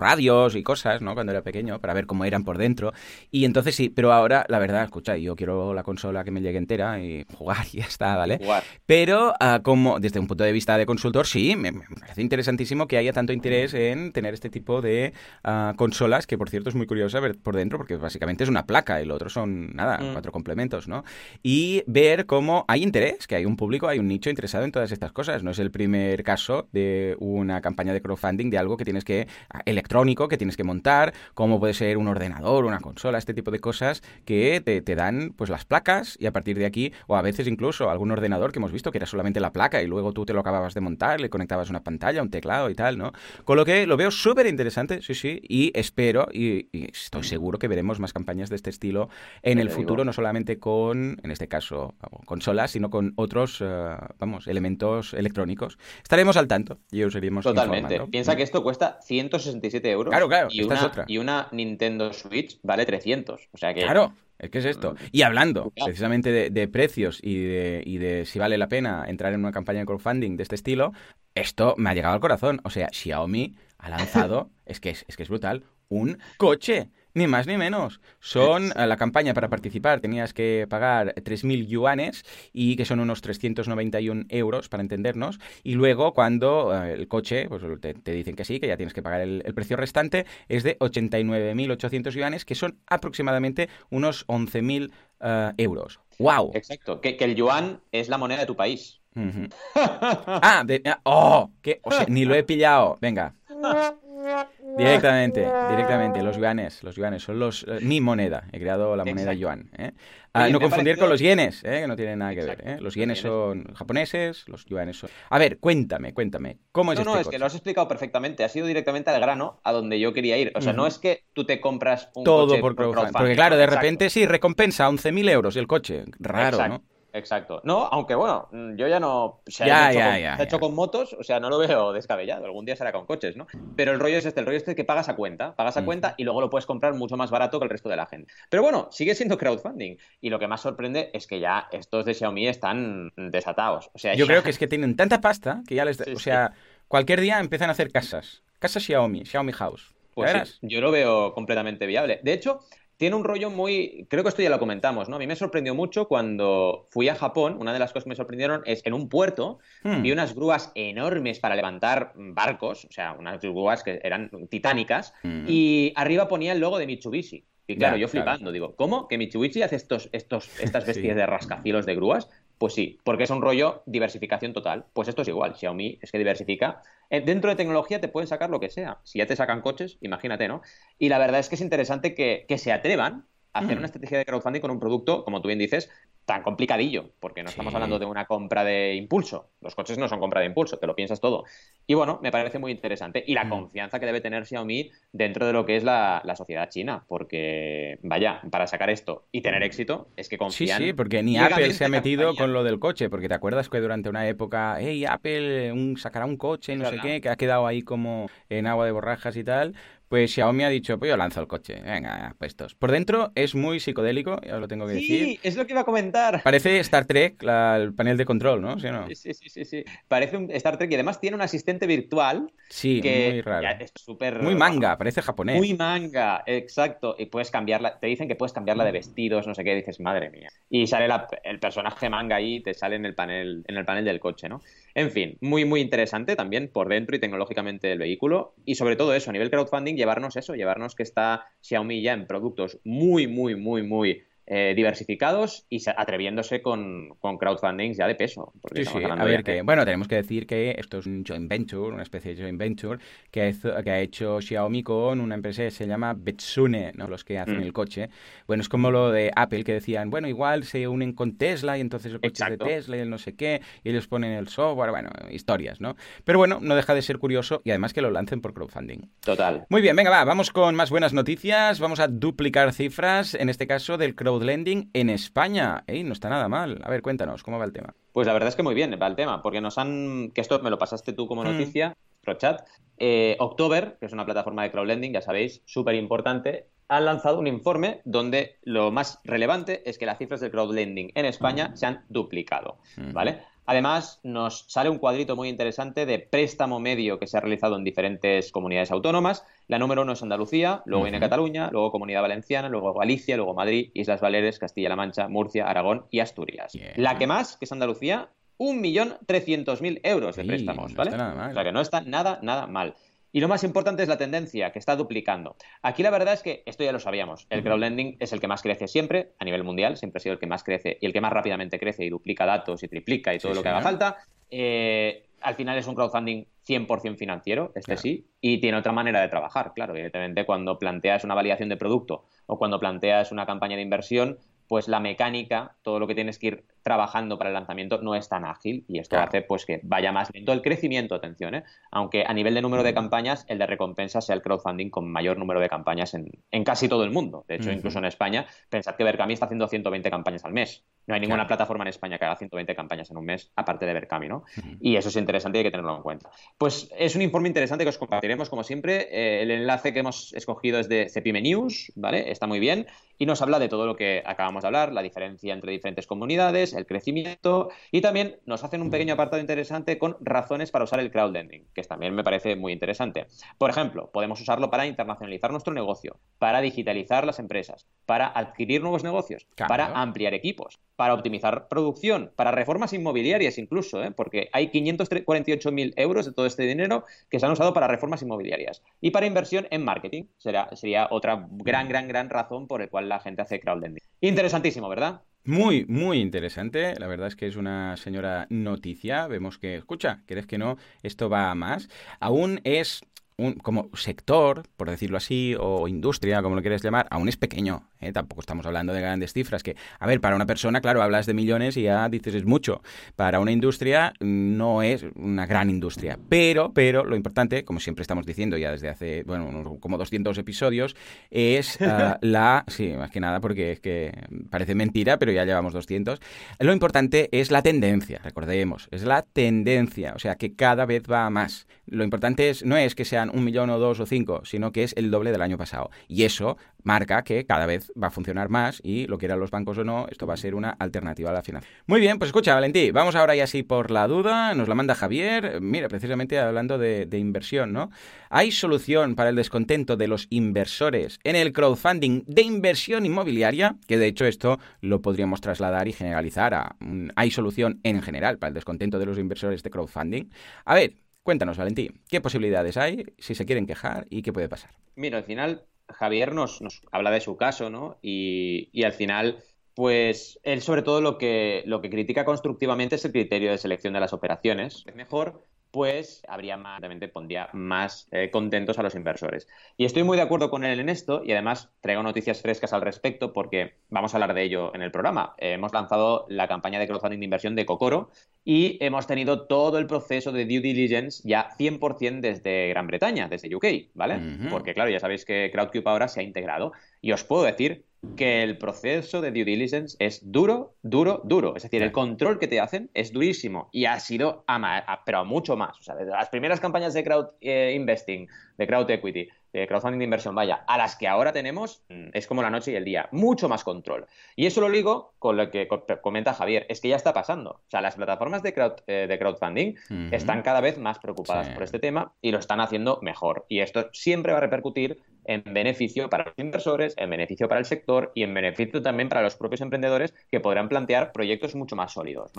y cosas, ¿no? Cuando era pequeño, para ver cómo eran por dentro. Y entonces sí, pero ahora, la verdad, escucha, yo quiero la consola que me llegue entera y jugar y ya está, ¿vale? Pero uh, como desde un punto de vista de consultor, sí, me, parece interesantísimo que haya tanto interés en tener este tipo de uh, consolas, que por cierto es muy curioso ver por dentro, porque básicamente es una placa y lo otro son, nada, mm. cuatro complementos, ¿no? Y ver cómo hay interés, que hay un público, hay un nicho interesado en todas estas cosas. No es el primer caso de una campaña de crowdfunding de algo que tienes que, ah, electrónico, que tienes que montar, como puede ser un ordenador, una consola, este tipo de cosas que te, te dan pues las placas y a partir de aquí, o a veces incluso algún ordenador que hemos visto que era solamente la placa y luego tú te lo acababas de montar, le conectabas una pantalla, un teclado y tal, ¿no? Con lo que lo veo súper interesante, sí, sí, y espero y, estoy seguro que veremos más campañas de este estilo en el futuro, no solamente con, en este caso, consolas, sino con otros, eh, vamos, elementos electrónicos. Estaremos al tanto y os iremos
Totalmente. Piensa que esto cuesta 167 euros.
Claro, claro,
y una, Y una Nintendo Switch vale 300. O sea que...
Claro. Es que es esto. Mm. Y hablando precisamente de, precios y de, y de, si vale la pena entrar en una campaña de crowdfunding de este estilo, esto me ha llegado al corazón. O sea, Xiaomi ha lanzado, es que es, es que es brutal, un coche. Ni más ni menos. Son eh, la campaña para participar tenías que pagar 3.000 yuanes y que son unos 391 euros para entendernos. Y luego cuando eh, el coche, pues te, dicen que sí, que ya tienes que pagar el, precio restante, es de 89.800 yuanes, que son aproximadamente unos 11.000 uh, euros. ¡Wow!
Exacto, que, el yuan es la moneda de tu país.
ah, de, ah, oh, que, o sea, ni lo he pillado. Venga. Directamente, directamente, los yuanes, los yuanes son los eh, mi moneda, he creado la moneda yuan. ¿eh? Ah, no confundir con los yenes, ¿eh? que no tienen nada que ver. ¿eh? Los yenes son japoneses, los yuanes son... A ver, cuéntame, cuéntame, ¿cómo es
no,
este
No, es que lo has explicado perfectamente, ha sido directamente al grano a donde yo quería ir. O sea, no es que tú te compras un
Todo
coche
por crowdfunding. Porque claro, de repente sí, recompensa 11.000 euros el coche, raro, ¿no?
Exacto. No, aunque bueno, mm, yo ya no. Se ha hecho, con, hecho con motos, o sea, no lo veo descabellado. Algún día será con coches, ¿no? Pero el rollo es este: el rollo es este que pagas a cuenta. Pagas a cuenta y luego lo puedes comprar mucho más barato que el resto de la gente. Pero bueno, sigue siendo crowdfunding. Y lo que más sorprende es que ya estos de Xiaomi están desatados. O sea,
yo creo que es que tienen tanta pasta que ya les. o sea, cualquier día empiezan a hacer casas. Casas Xiaomi, Xiaomi House.
Pues yo lo veo completamente viable. De hecho, tiene un rollo muy. Creo que esto ya lo comentamos, ¿no? A mí me sorprendió mucho cuando fui a Japón. Una de las cosas que me sorprendieron es en un puerto hmm. vi unas grúas enormes para levantar barcos, o sea, unas grúas que eran titánicas, hmm. y arriba ponía el logo de Mitsubishi. Y claro, yo flipando, digo, ¿cómo? ¿Que Mitsubishi hace estos, estos, estas bestias de rascacielos de grúas? Pues sí, porque es un rollo diversificación total. Pues esto es igual. Xiaomi es que diversifica. Eh, dentro de tecnología te pueden sacar lo que sea. Si ya te sacan coches, imagínate, ¿no? Y la verdad es que es interesante que, que se atrevan a hacer mm. una estrategia de crowdfunding con un producto, como tú bien dices, tan complicadillo, porque no estamos hablando de una compra de impulso. Los coches no son compra de impulso, te lo piensas todo. Y bueno, me parece muy interesante. Y la mm. confianza que debe tener Xiaomi dentro de lo que es la, sociedad china, porque vaya, para sacar esto y tener éxito, es que confían.
Sí, sí, porque ni Apple se ha metido con lo del coche, porque te acuerdas que durante una época, hey, Apple un, sacará un coche, no sé qué, que ha quedado ahí como en agua de borrajas y tal. Pues Xiaomi ha dicho, pues yo lanzo el coche. Venga, puestos. Por dentro es muy psicodélico, ya os lo tengo que decir.
Sí, es lo que iba a comentar.
Parece Star Trek, el panel de control, ¿no?
¿Sí, no? Sí, sí, sí, sí, Parece un Star Trek y además tiene un asistente virtual.
Sí,
que
muy raro.
Es súper...
Muy manga, parece japonés.
Muy manga, exacto. Y puedes cambiarla, te dicen que puedes cambiarla de vestidos, no sé qué, dices, madre mía. Y sale el personaje manga ahí, te sale en el panel, en el panel del coche, ¿no? En fin, muy, muy interesante también por dentro y tecnológicamente el vehículo. Y sobre todo eso, a nivel crowdfunding, llevarnos eso, llevarnos que está Xiaomi ya en productos muy, muy, muy, muy eh, diversificados y atreviéndose con, con crowdfundings ya de peso.
Sí, sí, a ver, que, bueno, tenemos que decir que esto es un joint venture, una especie de joint venture que, que ha hecho Xiaomi con una empresa que se llama Betsune, ¿no? los que hacen mm. el coche. Bueno, es como lo de Apple que decían, bueno, igual se unen con Tesla y entonces el coche es de Tesla y el no sé qué, y ellos ponen el software, bueno, historias, ¿no? Pero bueno, no deja de ser curioso y además que lo lancen por crowdfunding.
Total.
Muy bien, venga, va, vamos con más buenas noticias, vamos a duplicar cifras, en este caso del crowdlending en España. No está nada mal. A ver, cuéntanos, ¿cómo va el tema?
Pues la verdad es que muy bien va el tema, porque nos han, que esto me lo pasaste tú como mm. noticia, Prochat, eh, October, que es una plataforma de crowdlending, ya sabéis, súper importante, han lanzado un informe donde lo más relevante es que las cifras del crowdlending en España mm. se han duplicado, mm. ¿vale? Además, nos sale un cuadrito muy interesante de préstamo medio que se ha realizado en diferentes comunidades autónomas. La número uno es Andalucía, luego viene Cataluña, luego Comunidad Valenciana, luego Galicia, luego Madrid, Islas Baleares, Castilla-La Mancha, Murcia, Aragón y Asturias. La que más, que es Andalucía, 1.300.000 euros de préstamos, ¿vale? o sea que no está nada, nada mal. Y lo más importante es la tendencia, que está duplicando. Aquí la verdad es que esto ya lo sabíamos. El crowdlending es el que más crece siempre a nivel mundial, siempre ha sido el que más crece y el que más rápidamente crece y duplica datos y triplica y todo lo que haga falta. Eh, al final es un crowdfunding 100% financiero, este sí, y tiene otra manera de trabajar, claro. Evidentemente, cuando planteas una validación de producto o cuando planteas una campaña de inversión, pues la mecánica, todo lo que tienes que ir trabajando para el lanzamiento no es tan ágil y esto hace pues que vaya más lento el crecimiento, atención, ¿eh? aunque a nivel de número de campañas el de recompensa sea el crowdfunding con mayor número de campañas en, en casi todo el mundo. De hecho, incluso en España, pensad que Berkami está haciendo 120 campañas al mes. No hay ninguna plataforma en España que haga 120 campañas en un mes, aparte de Berkami, ¿no? Y eso es interesante y hay que tenerlo en cuenta. Pues es un informe interesante que os compartiremos, como siempre. Eh, el enlace que hemos escogido es de Cepime News, ¿vale? Está muy bien. Y nos habla de todo lo que acabamos de hablar, la diferencia entre diferentes comunidades, el crecimiento y también nos hacen un pequeño apartado interesante con razones para usar el crowdlending, que también me parece muy interesante. Por ejemplo, podemos usarlo para internacionalizar nuestro negocio, para digitalizar las empresas, para adquirir nuevos negocios, para ampliar equipos, para optimizar producción, para reformas inmobiliarias incluso, ¿eh? porque hay 548.000 euros de todo este dinero que se han usado para reformas inmobiliarias y para inversión en marketing. Será, sería otra gran, gran, gran razón por la cual la gente hace crowdlending. Interesantísimo, ¿verdad?
Muy, muy interesante. La verdad es que es una señora noticia. Vemos que, escucha, ¿crees que no? Esto va a más. Aún es un, como sector, por decirlo así, o industria, como lo quieres llamar, aún es pequeño. ¿eh? Tampoco estamos hablando de grandes cifras. Que, a ver, para una persona, claro, hablas de millones y ya dices es mucho. Para una industria no es una gran industria. Pero, pero, lo importante, como siempre estamos diciendo ya desde hace, bueno, como 200 episodios, es ah, la... Sí, más que nada porque es que parece mentira, pero ya llevamos 200. Lo importante es la tendencia, recordemos, es la tendencia. O sea, que cada vez va más. Lo importante es, no es que un millón o dos o cinco, sino que es el doble del año pasado. Y eso marca que cada vez va a funcionar más y lo quieran los bancos o no, esto va a ser una alternativa a la financiación. Muy bien, pues escucha, Valentí, vamos ahora ya así por la duda, nos la manda Javier, mira, precisamente hablando de, de, inversión, ¿no? ¿Hay solución para el descontento de los inversores en el crowdfunding de inversión inmobiliaria? Que de hecho esto lo podríamos trasladar y generalizar a... ¿Hay solución en general para el descontento de los inversores de crowdfunding? A ver, Cuéntanos, Valentín, ¿qué posibilidades hay si se quieren quejar y qué puede pasar?
Mira, al final Javier nos, habla de su caso, ¿no? Y, y, al final, pues él sobre todo lo que, lo que critica constructivamente es el criterio de selección de las operaciones. Es mejor pues habría más, realmente pondría más eh, contentos a los inversores. Y estoy muy de acuerdo con él en esto y además traigo noticias frescas al respecto porque vamos a hablar de ello en el programa. hemos lanzado la campaña de crowdfunding de inversión de Cocoro y hemos tenido todo el proceso de due diligence ya 100% desde Gran Bretaña, desde UK, ¿vale? Porque claro, ya sabéis que Crowdcube ahora se ha integrado y os puedo decir que el proceso de due diligence es duro, duro, duro. Es decir, el control que te hacen es durísimo y ha sido, a, pero mucho más. O sea, desde las primeras campañas de crowd eh, investing, de crowd equity, de crowdfunding de inversión, vaya, a las que ahora tenemos, mm, es como la noche y el día, mucho más control. Y eso lo ligo con lo que comenta Javier, es que ya está pasando. O sea, las plataformas de, crowd, eh, de crowdfunding están cada vez más preocupadas por este tema y lo están haciendo mejor. Y esto siempre va a repercutir en beneficio para los inversores, en beneficio para el sector y en beneficio también para los propios emprendedores que podrán plantear proyectos mucho más sólidos.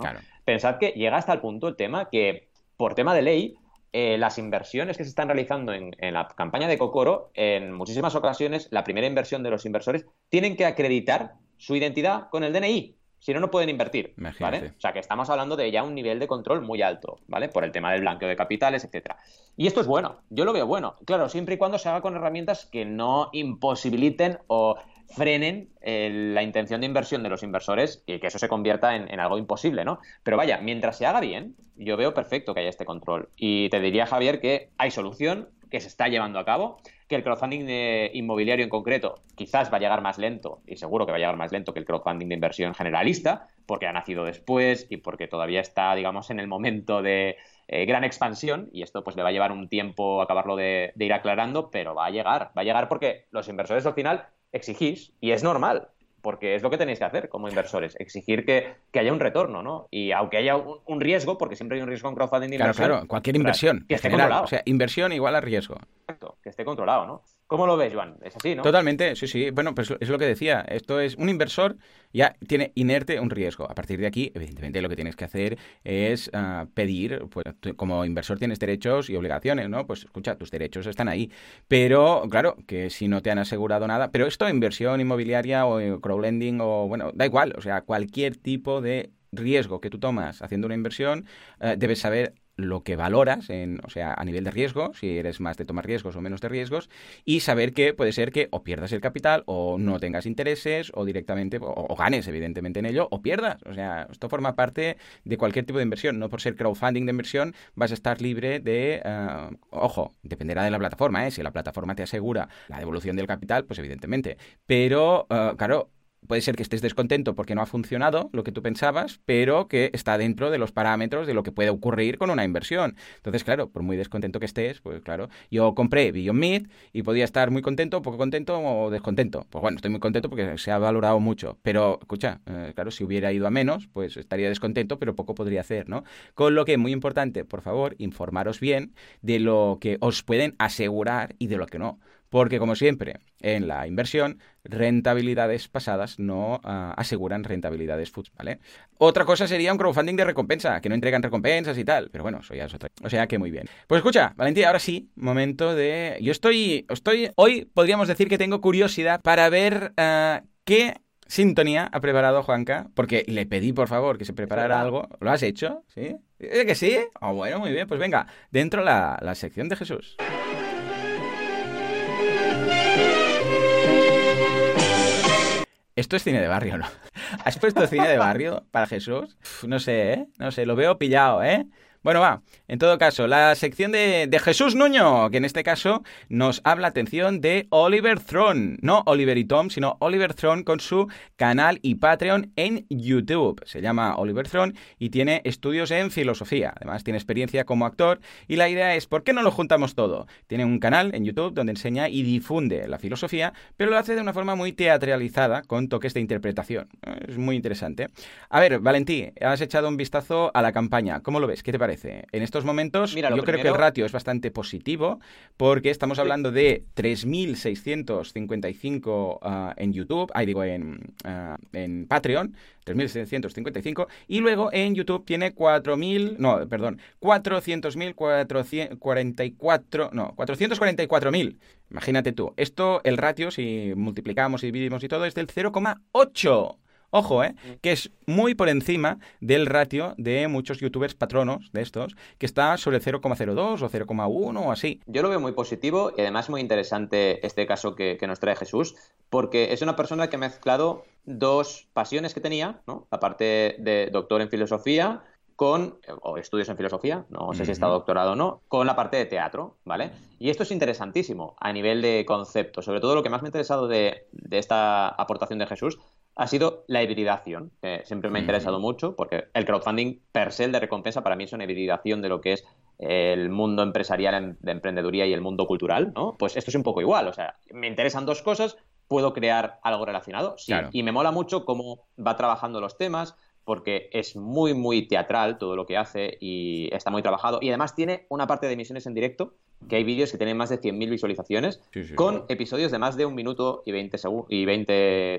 Pensad que llega hasta el punto el tema que, por tema de ley, eh, las inversiones que se están realizando en, la campaña de Cocoro, en muchísimas ocasiones, la primera inversión de los inversores tienen que acreditar su identidad con el DNI. Si no, no pueden invertir, ¿vale? O sea, que estamos hablando de ya un nivel de control muy alto, ¿vale? Por el tema del blanqueo de capitales, etcétera. Y esto es bueno, yo lo veo bueno. Claro, siempre y cuando se haga con herramientas que no imposibiliten o frenen eh, la intención de inversión de los inversores y que eso se convierta en, algo imposible, ¿no? Pero vaya, mientras se haga bien, yo veo perfecto que haya este control. Y te diría, Javier, que hay solución, que se está llevando a cabo, que el crowdfunding de inmobiliario en concreto quizás va a llegar más lento, y seguro que va a llegar más lento que el crowdfunding de inversión generalista, porque ha nacido después y porque todavía está, digamos, en el momento de eh, gran expansión, y esto pues le va a llevar un tiempo acabarlo de ir aclarando, pero va a llegar, va a llegar porque los inversores al final exigís, y es normal, porque es lo que tenéis que hacer como inversores, exigir que, haya un retorno, ¿no? Y aunque haya un, riesgo, porque siempre hay un riesgo en crowdfunding
inversión. Claro, cualquier inversión. Que esté controlado. O sea, inversión igual a riesgo.
Exacto, que esté controlado, ¿no? ¿Cómo lo ves, Juan? Es así, ¿no?
Totalmente, sí, sí. Bueno, pues es lo que decía. Esto es un inversor ya tiene inerte un riesgo. A partir de aquí, evidentemente, lo que tienes que hacer es ah, pedir, pues como inversor tienes derechos y obligaciones, ¿no? Pues escucha, tus derechos están ahí. Pero, claro, que si no te han asegurado nada, pero esto, inversión inmobiliaria o crowdlending o, bueno, da igual, o sea, cualquier tipo de riesgo que tú tomas haciendo una inversión, eh, debes saber lo que valoras, en, o sea, a nivel de riesgo, si eres más de tomar riesgos o menos de riesgos, y saber que puede ser que o pierdas el capital o no tengas intereses o directamente, o, ganes evidentemente en ello, o pierdas. O sea, esto forma parte de cualquier tipo de inversión. No por ser crowdfunding de inversión vas a estar libre de, eh, ojo, dependerá de la plataforma, ¿eh? si la plataforma te asegura la devolución del capital, pues evidentemente. Pero, eh, claro, puede ser que estés descontento porque no ha funcionado lo que tú pensabas, pero que está dentro de los parámetros de lo que puede ocurrir con una inversión. Entonces, claro, por muy descontento que estés, pues claro, yo compré Beyond Meat y podía estar muy contento, poco contento o descontento. Pues bueno, estoy muy contento porque se ha valorado mucho, pero escucha, eh, claro, si hubiera ido a menos, pues estaría descontento, pero poco podría hacer, ¿no? Con lo que, muy importante, por favor, informaros bien de lo que os pueden asegurar y de lo que no. Porque, como siempre, en la inversión, rentabilidades pasadas no ah, aseguran rentabilidades futuras, ¿vale? Otra cosa sería un crowdfunding de recompensa, que no entregan recompensas y tal, pero bueno, eso ya es otra. O sea que muy bien. Pues escucha, Valentín, ahora sí, momento de... Yo estoy, estoy, hoy podríamos decir que tengo curiosidad para ver uh, qué sintonía ha preparado Juanca, porque le pedí por favor que se preparara algo. ¿Lo has hecho? ¿Sí? ¿Eh que sí? Oh, bueno, muy bien, pues venga, dentro la, la sección de Jesús. Esto es cine de barrio, ¿no? ¿Has puesto cine de barrio para Jesús? no sé, ¿eh? No sé, lo veo pillado, ¿eh? Bueno, va. En todo caso, la sección de, Jesús Nuño, que en este caso nos habla atención de Oliver Throne. No Oliver y Tom, sino Oliver Throne con su canal y Patreon en YouTube. Se llama Oliver Throne y tiene estudios en filosofía. Además, tiene experiencia como actor. Y la idea es, ¿por qué no lo juntamos todo? Tiene un canal en YouTube donde enseña y difunde la filosofía, pero lo hace de una forma muy teatralizada, con toques de interpretación. Es muy interesante. A ver, Valentí, has echado un vistazo a la campaña. ¿Cómo lo ves? ¿Qué te parece? En estos momentos yo creo que el ratio es bastante positivo porque estamos hablando de 3.655 ah, en YouTube, ahí digo en, uh, en Patreon, 3.655 y luego en YouTube tiene 4.000, no, perdón, 400.000, 444, no, 444.000. Imagínate tú, esto, el ratio, si multiplicamos y dividimos y todo, es del 0,8. Ojo, ¿eh? Mm. Que es muy por encima del ratio de muchos youtubers patronos de estos, que está sobre 0,02 o 0,1 o así.
Yo lo veo muy positivo y además muy interesante este caso que, nos trae Jesús, porque es una persona que ha mezclado dos pasiones que tenía, ¿no? Aparte de doctor en filosofía, con, o estudios en filosofía, no sé si está doctorado o no, con la parte de teatro, ¿vale? Y esto es interesantísimo a nivel de concepto. Sobre todo lo que más me ha interesado de, de esta aportación de Jesús ha sido la hibridación, que siempre me ha interesado mucho, porque el crowdfunding per se, el de recompensa, para mí es una hibridación de lo que es el mundo empresarial de emprendeduría y el mundo cultural, ¿no? Pues esto es un poco igual, o sea, me interesan dos cosas, puedo crear algo relacionado, sí, y me mola mucho cómo va trabajando los temas, porque es muy, muy teatral todo lo que hace y está muy trabajado, y además tiene una parte de emisiones en directo que hay vídeos que tienen más de 100.000 visualizaciones con episodios de más de un minuto y 20 y 20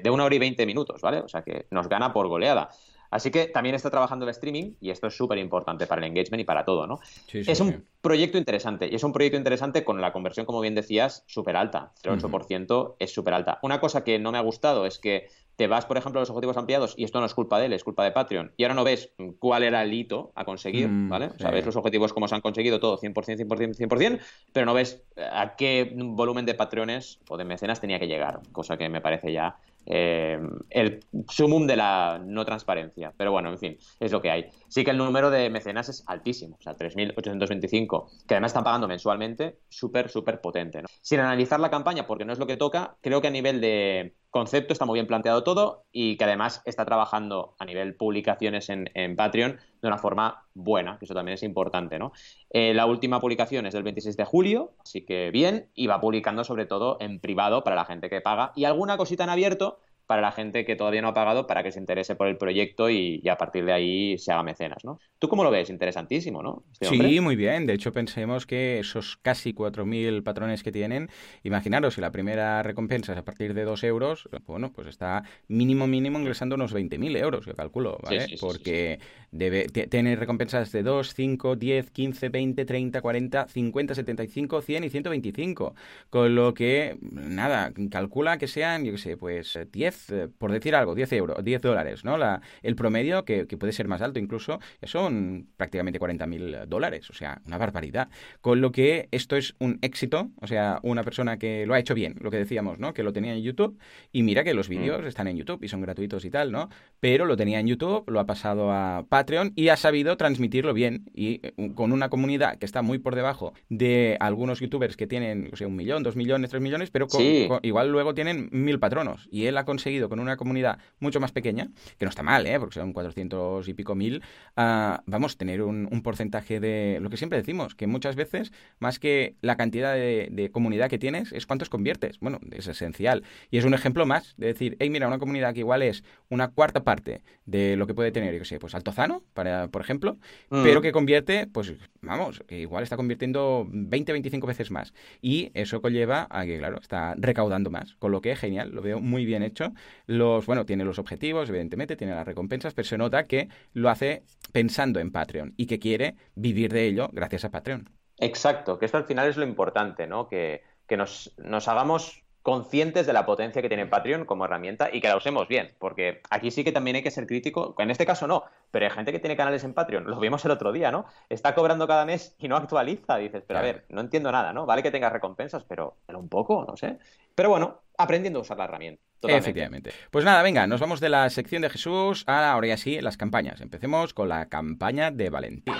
de una hora y 20 minutos, ¿vale? O sea que nos gana por goleada. Así que también está trabajando el streaming y esto es súper importante para el engagement y para todo, ¿no? es un proyecto interesante y es un proyecto interesante con la conversión, como bien decías, súper alta. El 8% es súper alta. Una cosa que no me ha gustado es que te vas, por ejemplo, a los objetivos ampliados, y esto no es culpa de él, es culpa de Patreon, y ahora no ves cuál era el hito a conseguir,
Mm,
¿vale? O sea,
sí.
ves los objetivos cómo se han conseguido todo 100%, 100%, 100%, pero no ves a qué volumen de patrones o de mecenas tenía que llegar, cosa que me parece ya eh, el sumum de la no transparencia. Pero bueno, en fin, es lo que hay. Sí que el número de mecenas es altísimo, o sea, 3.825, que además están pagando mensualmente, súper, súper potente. ¿no? Sin analizar la campaña, porque no es lo que toca, creo que a nivel de concepto está muy bien planteado todo y que además está trabajando a nivel publicaciones en, Patreon de una forma buena, que eso también es importante, ¿no? Eh, la última publicación es del 26 de julio, así que bien, y va publicando sobre todo en privado para la gente que paga y alguna cosita en abierto para la gente que todavía no ha pagado para que se interese por el proyecto y, y a partir de ahí se haga mecenas, ¿no? ¿Tú cómo lo ves? Interesantísimo, ¿no? Este.
Sí, muy bien. De hecho, pensemos que esos casi 4.000 patrones que tienen, imaginaros, si la primera recompensa es a partir de 2 euros, bueno, pues está mínimo, mínimo ingresando unos 20.000 euros, yo calculo, ¿vale?
Sí, sí, sí,
Porque debe t- tiene recompensas de 2, 5, 10, 15, 20, 30, 40, 50, 75, 100 y 125. Con lo que, nada, calcula que sean, yo qué sé, pues eh, 10, eh, por decir algo, 10 euros, 10 dólares, ¿no? La, el promedio, que, que puede ser más alto incluso, son prácticamente 40.000 dólares, o sea, una barbaridad. Con lo que esto es un éxito, o sea, una persona que lo ha hecho bien, lo que decíamos, ¿no? Que lo tenía en YouTube y mira que los vídeos están en YouTube y son gratuitos y tal, ¿no? Pero lo tenía en YouTube, lo ha pasado a Patreon y ha sabido transmitirlo bien y eh, con una comunidad que está muy por debajo de algunos youtubers que tienen, o sea, un millón, dos millones, tres millones, pero con-
Sí.
con- igual luego tienen mil patronos y él ha conseguido con una comunidad mucho más pequeña, que no está mal, ¿eh? Porque son 400 y pico mil, ah, vamos a tener un, un porcentaje de lo que siempre decimos, que muchas veces, más que la cantidad de, de comunidad que tienes, es cuántos conviertes. Bueno, es esencial. Y es un ejemplo más de decir, hey, mira, una comunidad que igual es una cuarta parte de lo que puede tener, yo sé, pues Altozano, para, por ejemplo,
Mm.
pero que convierte, pues vamos, igual está convirtiendo 20, 25 veces más. Y eso conlleva a que, claro, está recaudando más. Con lo que es genial, lo veo muy bien hecho. Los, bueno, tiene los objetivos, evidentemente, tiene las recompensas, pero se nota que lo hace pensando en Patreon y que quiere vivir de ello gracias a Patreon.
Exacto, que esto al final es lo importante, ¿no? Que, que nos, nos hagamos conscientes de la potencia que tiene Patreon como herramienta y que la usemos bien, porque aquí sí que también hay que ser crítico, en este caso no, pero hay gente que tiene canales en Patreon, lo vimos el otro día, ¿no? Está cobrando cada mes y no actualiza, dices, pero a ver, no entiendo nada, ¿no? Vale que tengas recompensas, pero, pero un poco, no sé. Pero bueno, aprendiendo a usar la herramienta. Totalmente.
Efectivamente. Pues nada, venga, nos vamos de la sección de Jesús a ahora ya sí, las campañas. Empecemos con la campaña de Valentín.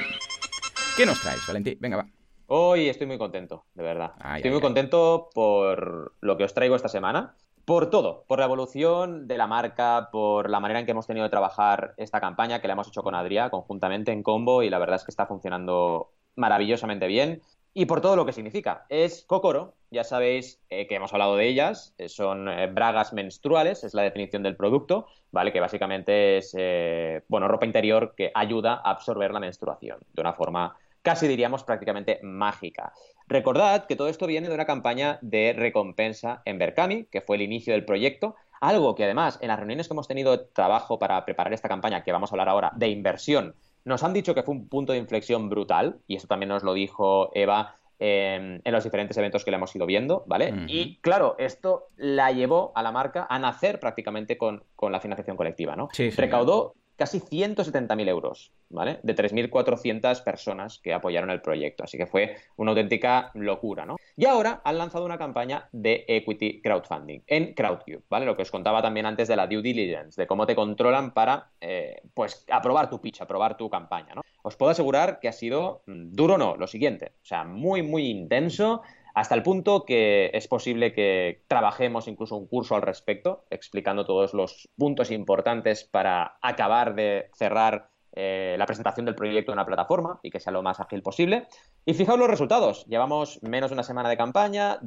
¿Qué nos traes, Valentín? Venga, va.
Hoy estoy muy contento, de verdad.
Ay,
estoy
ay,
muy
ay.
contento por lo que os traigo esta semana. Por todo, por la evolución de la marca, por la manera en que hemos tenido de trabajar esta campaña, que la hemos hecho con Adrià conjuntamente en combo y la verdad es que está funcionando maravillosamente bien. Y por todo lo que significa. Es Kokoro, ya sabéis eh, que hemos hablado de ellas, eh, son eh, bragas menstruales, es la definición del producto, ¿vale? Que básicamente es, bueno, ropa interior que ayuda a absorber la menstruación de una forma casi diríamos prácticamente mágica. Recordad que todo esto viene de una campaña de recompensa en Berkami, que fue el inicio del proyecto, algo que además en las reuniones que hemos tenido de trabajo para preparar esta campaña, que vamos a hablar ahora, de inversión, nos han dicho que fue un punto de inflexión brutal, y eso también nos lo dijo Eva eh, en los diferentes eventos que le hemos ido viendo, ¿vale? Y claro, esto la llevó a la marca a nacer prácticamente con, con la financiación colectiva, ¿no?
Sí, sí.
Recaudó casi 170.000 euros, ¿vale? De 3.400 personas que apoyaron el proyecto. Así que fue una auténtica locura, ¿no? Y ahora han lanzado una campaña de equity crowdfunding en Crowdcube, ¿vale? Lo que os contaba también antes de la due diligence, de cómo te controlan para, eh, pues, aprobar tu pitch, aprobar tu campaña, ¿no? Os puedo asegurar que ha sido mm, duro, no, lo siguiente. O sea, muy, muy intenso hasta el punto que es posible que trabajemos incluso un curso al respecto, explicando todos los puntos importantes para acabar de cerrar eh, la presentación del proyecto en una plataforma y que sea lo más ágil posible. Y fijaos los resultados. Llevamos menos de una semana de campaña,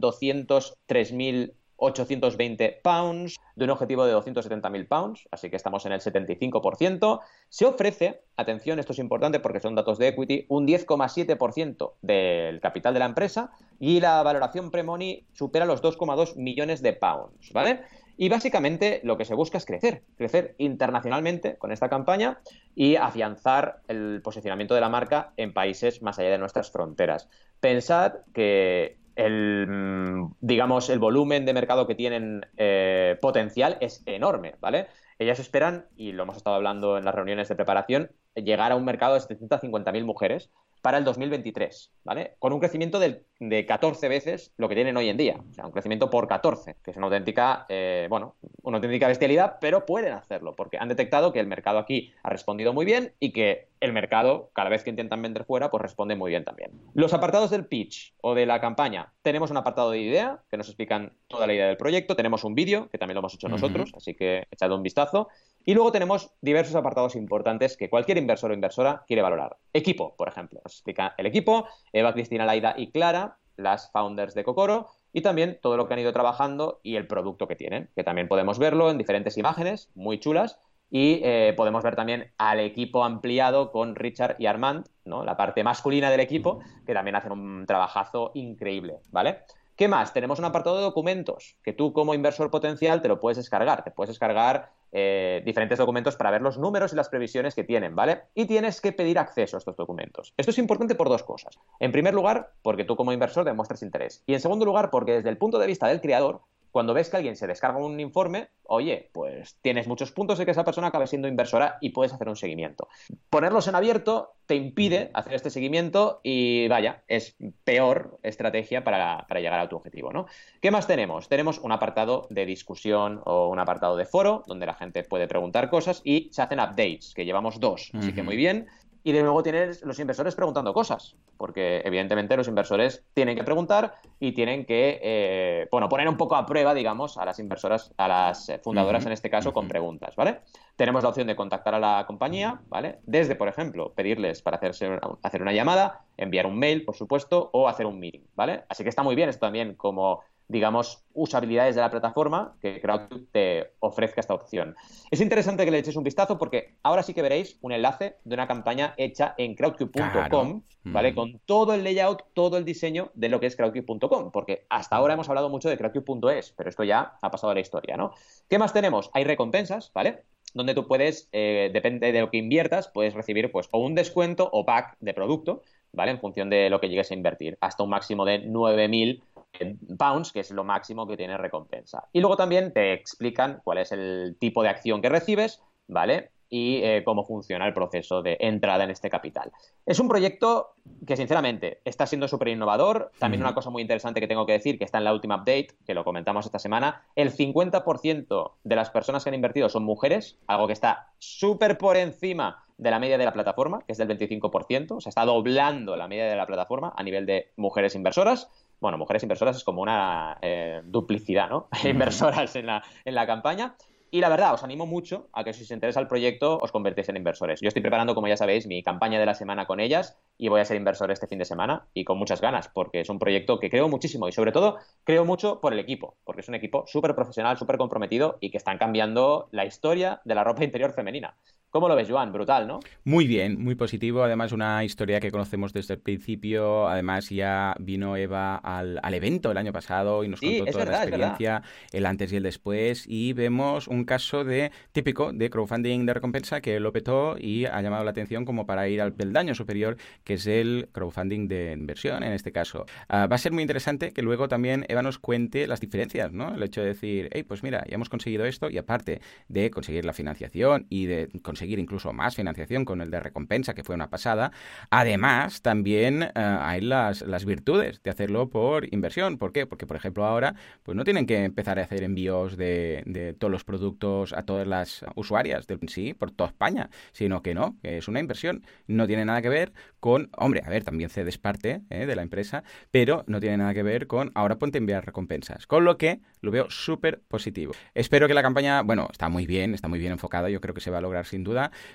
203.820 pounds, de un objetivo de 270.000 pounds, así que estamos en el 75%. Se ofrece, atención, esto es importante porque son datos de equity, un 10,7% del capital de la empresa y la valoración pre-money supera los 2,2 millones de pounds, ¿vale? Y básicamente lo que se busca es crecer, crecer internacionalmente con esta campaña y afianzar el posicionamiento de la marca en países más allá de nuestras fronteras. Pensad que el, digamos, el volumen de mercado que tienen eh, potencial es enorme, ¿vale? Ellas esperan, y lo hemos estado hablando en las reuniones de preparación, llegar a un mercado de 750.000 mujeres para el 2023, ¿vale? Con un crecimiento de, de 14 veces lo que tienen hoy en día. O sea, un crecimiento por 14, que es una auténtica, eh, bueno, una auténtica bestialidad, pero pueden hacerlo, porque han detectado que el mercado aquí ha respondido muy bien y que el mercado, cada vez que intentan vender fuera, pues responde muy bien también. Los apartados del pitch o de la campaña, tenemos un apartado de idea, que nos explican toda la idea del proyecto, tenemos un vídeo, que también lo hemos hecho nosotros, así que echad un vistazo, y luego tenemos diversos apartados importantes que cualquier inversor o inversora quiere valorar. Equipo, por ejemplo. Nos explica el equipo, Eva, Cristina, Laida y Clara, las founders de Cocoro, y también todo lo que han ido trabajando y el producto que tienen, que también podemos verlo en diferentes imágenes muy chulas. Y eh, podemos ver también al equipo ampliado con Richard y Armand, ¿no? la parte masculina del equipo, que también hacen un trabajazo increíble, ¿vale? ¿Qué más? Tenemos un apartado de documentos que tú como inversor potencial te lo puedes descargar. Te puedes descargar eh, diferentes documentos para ver los números y las previsiones que tienen, ¿vale? Y tienes que pedir acceso a estos documentos. Esto es importante por dos cosas. En primer lugar, porque tú como inversor demuestras interés. Y en segundo lugar, porque desde el punto de vista del creador, cuando ves que alguien se descarga un informe, oye, pues tienes muchos puntos de que esa persona acabe siendo inversora y puedes hacer un seguimiento. Ponerlos en abierto te impide hacer este seguimiento y vaya, es peor estrategia para, llegar a tu objetivo, ¿no? ¿Qué más tenemos? Tenemos un apartado de discusión o un apartado de foro donde la gente puede preguntar cosas y se hacen updates, que llevamos dos, así que muy bien. Y de nuevo tienes los inversores preguntando cosas, porque evidentemente los inversores tienen que preguntar y tienen que, eh, bueno, poner un poco a prueba, digamos, a las inversoras, a las fundadoras en este caso, con preguntas, ¿vale? Tenemos la opción de contactar a la compañía, ¿vale? Desde, por ejemplo, pedirles para hacerse, hacer una llamada, enviar un mail, por supuesto, o hacer un meeting, ¿vale? Así que está muy bien esto también como digamos, usabilidades de la plataforma que Crowdcube te ofrezca esta opción. Es interesante que le eches un vistazo porque ahora sí que veréis un enlace de una campaña hecha en crowdcube.com, ¿vale? Con todo el layout, todo el diseño de lo que es crowdcube.com, porque hasta ahora hemos hablado mucho de crowdcube.es, pero esto ya ha pasado a la historia, ¿no? ¿Qué más tenemos? Hay recompensas, ¿vale? donde tú puedes, eh, depende de lo que inviertas, puedes recibir pues o un descuento o pack de producto, ¿vale? En función de lo que llegues a invertir, hasta un máximo de 9.000 pounds, que es lo máximo que tiene recompensa. Y luego también te explican cuál es el tipo de acción que recibes, ¿vale? Y eh, cómo funciona el proceso de entrada en este capital. Es un proyecto que, sinceramente, está siendo súper innovador. También una cosa muy interesante que tengo que decir, que está en la última update, que lo comentamos esta semana, el 50% de las personas que han invertido son mujeres, algo que está súper por encima de la media de la plataforma, que es del 25%, o sea, está doblando la media de la plataforma a nivel de mujeres inversoras bueno, mujeres inversoras es como una eh, duplicidad, ¿no? Inversoras en la, en la campaña. Y la verdad, os animo mucho a que si os interesa el proyecto, os convertéis en inversores. Yo estoy preparando, como ya sabéis, mi campaña de la semana con ellas y voy a ser inversor este fin de semana y con muchas ganas, porque es un proyecto que creo muchísimo y sobre todo creo mucho por el equipo, porque es un equipo súper profesional, súper comprometido y que están cambiando la historia de la ropa interior femenina. ¿Cómo lo ves, Joan? Brutal, ¿no?
Muy bien, muy positivo. Además, una historia que conocemos desde el principio. Además, ya vino Eva al, evento el año pasado y nos contó toda la experiencia, el antes y el después. Y vemos un caso de típico de crowdfunding de recompensa que lo petó y ha llamado la atención como para ir al peldaño superior, que es el crowdfunding de inversión en este caso. Ah, va a ser muy interesante que luego también Eva nos cuente las diferencias, ¿no? El hecho de decir, hey, pues mira, ya hemos conseguido esto y aparte de conseguir la financiación y de conseguir conseguir incluso más financiación con el de recompensa, que fue una pasada. Además, también eh, hay las, las virtudes de hacerlo por inversión. ¿Por qué? Porque, por ejemplo, ahora pues no tienen que empezar a hacer envíos de, de todos los productos a todas las usuarias del sí por toda España, sino que no, es una inversión. No tiene nada que ver con, hombre, a ver, también cedes parte eh, de la empresa, pero no tiene nada que ver con ahora ponte a enviar recompensas. Con lo que lo veo súper positivo. Espero que la campaña, bueno, está muy bien, está muy bien enfocada, yo creo que se va a lograr sin duda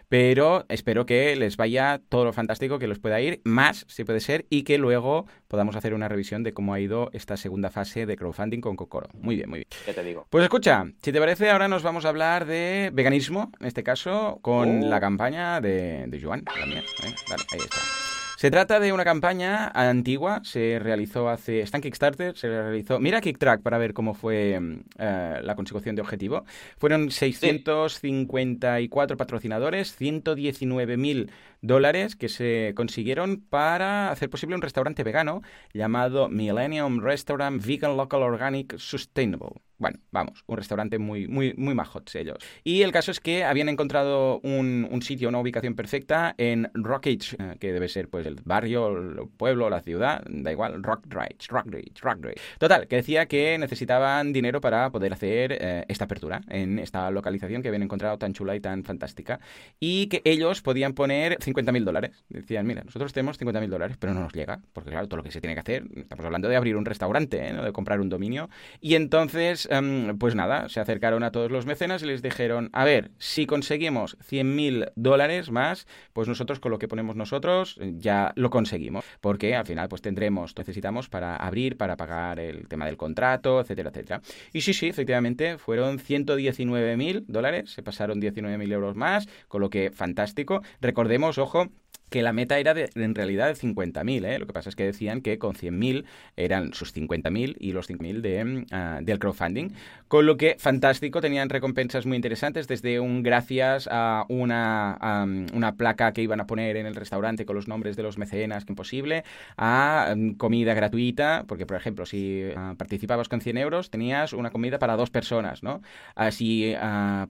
pero espero que les vaya todo lo fantástico que los pueda ir, más si puede ser, y que luego podamos hacer una revisión de cómo ha ido esta segunda fase de crowdfunding con Cocoro. Muy bien, muy bien.
¿Qué te digo?
Pues escucha, si te parece, ahora nos vamos a hablar de veganismo, en este caso, con oh. la campaña de, de Joan. También, ¿eh? ahí está. Se trata de una campaña antigua, se realizó hace. Está en Kickstarter, se realizó. Mira KickTrack para ver cómo fue eh, la consecución de objetivo. Fueron 654 patrocinadores, 119.000 dólares que se consiguieron para hacer posible un restaurante vegano llamado Millennium Restaurant Vegan Local Organic Sustainable. Bueno, vamos, un restaurante muy, muy, muy majots ellos. Y el caso es que habían encontrado un, sitio, una ubicación perfecta en Rockridge, eh, que debe ser pues el barrio, el pueblo, la ciudad, da igual, Rockridge, Rockridge, Rockridge. Total, que decía que necesitaban dinero para poder hacer eh, esta apertura en esta localización que habían encontrado tan chula y tan fantástica. Y que ellos podían poner 50.000 dólares. Decían, mira, nosotros tenemos 50.000 dólares, pero no nos llega, porque claro, todo lo que se tiene que hacer, estamos hablando de abrir un restaurante, ¿eh? ¿no? de comprar un dominio. Y entonces Em, pues nada, se acercaron a todos los mecenas y les dijeron, a ver, si conseguimos 100.000 dólares más, pues nosotros con lo que ponemos nosotros eh, ya lo conseguimos, porque al final pues tendremos, necesitamos para abrir, para pagar el tema del contrato, etcétera, etcétera. Y sí, sí, efectivamente, fueron 119.000 dólares, se pasaron 19.000 euros más, con lo que fantástico. Recordemos, ojo, que la meta era de, en realidad de 50.000. ¿eh? Lo que pasa es que decían que con 100.000 eran sus 50.000 y los 5.000 de, uh, del crowdfunding. Con lo que, fantástico, tenían recompensas muy interesantes, desde un gracias a una, um, una placa que iban a poner en el restaurante con los nombres de los mecenas, que imposible, a um, comida gratuita, porque, por ejemplo, si uh, participabas con 100 euros, tenías una comida para dos personas, ¿no? Uh, si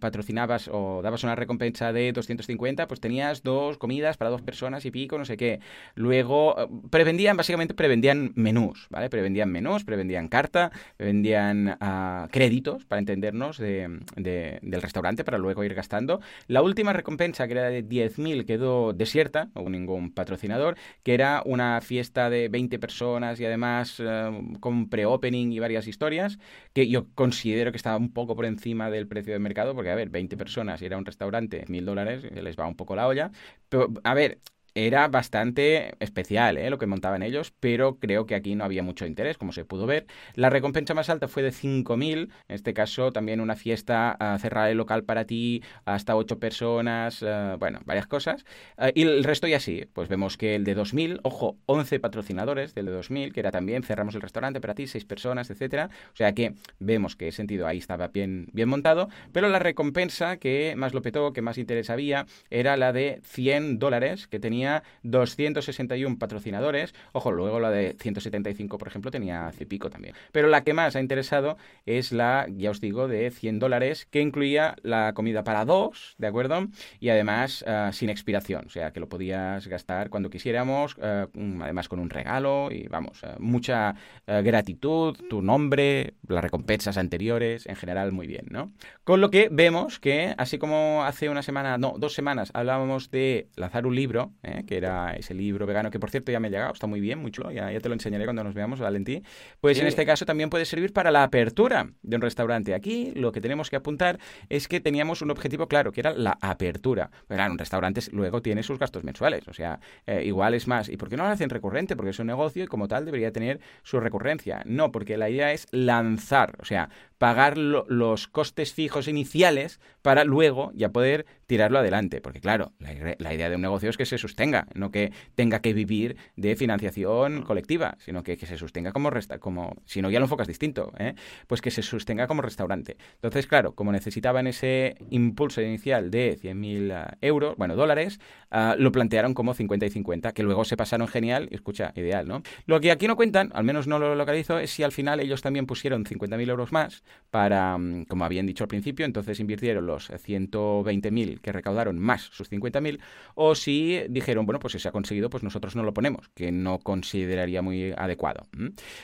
patrocinabas o dabas una recompensa de 250, pues tenías dos comidas para dos personas y pico, no sé qué. Luego, eh, prevendían, básicamente prevendían menús, ¿vale? Prevendían menús, prevendían carta, prevendían uh, créditos, para entendernos, de, del restaurante para luego ir gastando. La última recompensa, que era de 10.000, quedó desierta, hubo ningún patrocinador, que era una fiesta de 20 personas y además uh, con pre-opening y varias historias, que yo considero que estaba un poco por encima del precio del mercado, porque, a ver, 20 personas y era un restaurante, 1.000 dólares, les va un poco la olla. Pero, a ver, era bastante especial ¿eh? lo que montaban ellos, pero creo que aquí no había mucho interés, como se pudo ver. La recompensa más alta fue de 5.000, en este caso también una fiesta uh, cerrada el local para ti, hasta 8 personas, uh, bueno, varias cosas. Uh, y el resto ya sí, pues vemos que el de 2.000, ojo, 11 patrocinadores del de 2.000, que era también cerramos el restaurante para ti, 6 personas, etcétera. O sea que vemos que el sentido ahí estaba bien, bien montado, pero la recompensa que más lo petó, que más interés había, era la de 100 dólares que tenía 261 patrocinadores. Ojo, luego la de 175, por ejemplo, tenía hace pico también. Pero la que más ha interesado es la, ya os digo, de 100 dólares, que incluía la comida para dos, ¿de acuerdo? Y además uh, sin expiración, o sea, que lo podías gastar cuando quisiéramos, uh, además con un regalo y vamos, uh, mucha gratitud, tu nombre, las recompensas anteriores, en general muy bien, ¿no? Con lo que vemos que, así como hace una semana, no, dos semanas hablábamos de lanzar un libro, ¿eh? Que era ese libro vegano, que por cierto ya me ha llegado, está muy bien, muy chulo, ya, ya te lo enseñaré cuando nos veamos, Valentí. Pues sí. en este caso también puede servir para la apertura de un restaurante. Aquí lo que tenemos que apuntar es que teníamos un objetivo claro, que era la apertura. Pues claro, un restaurante luego tiene sus gastos mensuales, o sea, eh, igual es más. ¿Y por qué no lo hacen recurrente? Porque es un negocio y como tal debería tener su recurrencia. No, porque la idea es lanzar, o sea, pagar lo, los costes fijos iniciales para luego ya poder tirarlo adelante. Porque claro, la, la, idea de un negocio es que se sostenga, no que tenga que vivir de financiación colectiva, sino que, que se sostenga como, resta como, si no ya lo enfocas distinto, ¿eh? pues que se sostenga como restaurante. Entonces, claro, como necesitaban ese impulso inicial de 100.000 uh, euros, bueno, dólares, uh, lo plantearon como 50 y 50, que luego se pasaron genial, y escucha, ideal, ¿no? Lo que aquí no cuentan, al menos no lo localizo, es si al final ellos también pusieron 50.000 euros más para, mm, como habían dicho al principio, entonces invirtieron los 120.000 que recaudaron más sus 50.000, o si dijeron, bueno, pues si se ha conseguido, pues nosotros no lo ponemos, que no consideraría muy adecuado.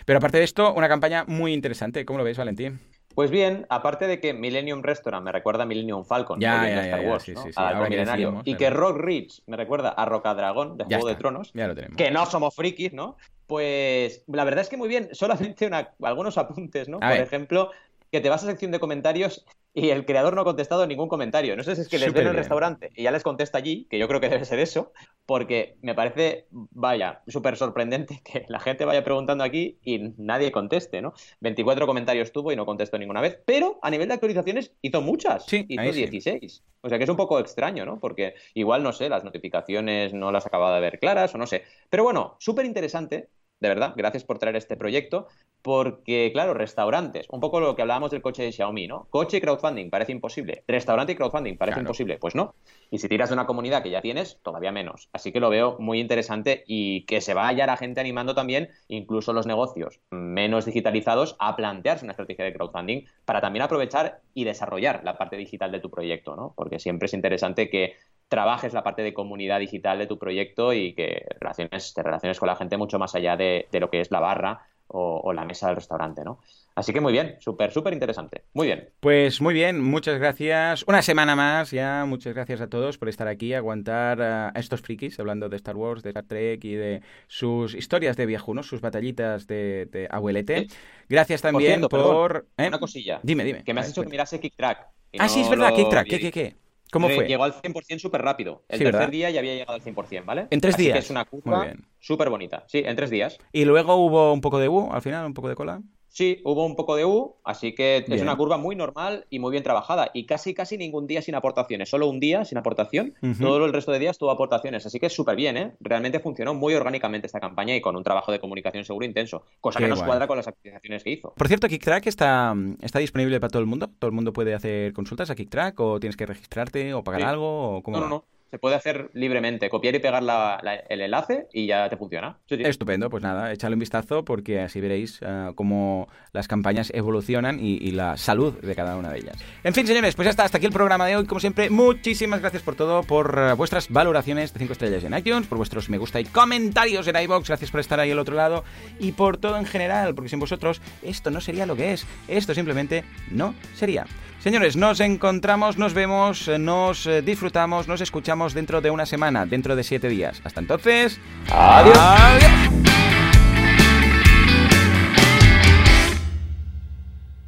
Pero aparte de esto, una campaña muy interesante. ¿Cómo lo ves, Valentín?
Pues bien, aparte de que Millennium Restaurant me recuerda a Millennium Falcon,
ya, ya,
Star
ya,
Wars,
sí,
¿no?
sí, sí.
milenario, y que Rock Ridge me recuerda a Rocadragón de Juego de Tronos,
Ya lo tenemos.
que no somos frikis, ¿no? Pues la verdad es que muy bien, solamente una- algunos apuntes, ¿no?
A
Por
ver.
ejemplo, que te vas a sección de comentarios y el creador no ha contestado ningún comentario. No sé si es que les ven en el restaurante y ya les contesta allí, que yo creo que debe ser eso, porque me parece, vaya, súper sorprendente que la gente vaya preguntando aquí y nadie conteste, ¿no? 24 comentarios tuvo y no contestó ninguna vez, pero a nivel de actualizaciones hizo muchas,
Sí,
hizo
ahí sí.
16. O sea que es un poco extraño, ¿no? Porque igual, no sé, las notificaciones no las acababa de ver claras o no sé. Pero bueno, súper interesante de verdad, gracias por traer este proyecto, porque, claro, restaurantes, un poco lo que hablábamos del coche de Xiaomi, ¿no? Coche y crowdfunding, parece imposible. Restaurante y crowdfunding, parece
Claro.
imposible. Pues no. Y si tiras de una comunidad que ya tienes, todavía menos. Así que lo veo muy interesante y que se vaya la gente animando también, incluso los negocios menos digitalizados, a plantearse una estrategia de crowdfunding para también aprovechar y desarrollar la parte digital de tu proyecto, ¿no? Porque siempre es interesante que trabajes la parte de comunidad digital de tu proyecto y que relaciones, te relaciones con la gente mucho más allá de, de lo que es la barra o, o la mesa del restaurante, ¿no? Así que muy bien, súper, súper interesante. Muy bien.
Pues muy bien, muchas gracias. Una semana más ya, muchas gracias a todos por estar aquí, aguantar a estos frikis hablando de Star Wars, de Star Trek y de sus historias de viajunos, sus batallitas de, de abuelete. Gracias también
cierto,
por...
perdón,
¿eh?
Una cosilla.
Dime, dime.
Que me has hecho que mirase Kick Track.
Ah, sí, es verdad,
lo
Kicktrack, ¿qué, qué, qué? ¿Cómo fue?
Llegó al 100% súper rápido. El
Sí,
tercer
¿verdad?
día ya había llegado al 100%, ¿vale?
En tres
Así
días.
Que es una curva súper bonita. Sí, en tres días.
Y luego hubo un poco de U al final, un poco de cola.
Sí, hubo un poco de U, así que es una curva muy normal y muy bien trabajada. Y casi, casi ningún día sin aportaciones. Solo un día sin aportación. Todo el resto de días tuvo aportaciones. Así que súper bien, ¿eh? Realmente funcionó muy orgánicamente esta campaña y con un trabajo de comunicación seguro intenso. Cosa
Qué
que nos
guay.
cuadra con las actualizaciones que hizo.
Por cierto, KickTrack está, está disponible para todo el mundo. Todo el mundo puede hacer consultas a KickTrack o tienes que registrarte o pagar
Sí.
algo o cómo
No, no, no. Se puede hacer libremente. Copiar y pegar la- el enlace y ya te funciona.
Estupendo, pues nada, échale un vistazo porque así veréis ah, cómo las campañas evolucionan y, la salud de cada una de ellas. En fin, señores, pues ya está, hasta aquí el programa de hoy. Como siempre, muchísimas gracias por todo, por ah, vuestras valoraciones de 5 estrellas en iTunes, por vuestros me gusta y comentarios en iBox, gracias por estar ahí al otro lado y por todo en general, porque sin vosotros esto no sería lo que es, esto simplemente no sería. Señores, nos encontramos, nos vemos, eh, nos eh, disfrutamos, nos escuchamos dentro de una semana, dentro de siete días. Hasta entonces,
Adiós.
Adiós.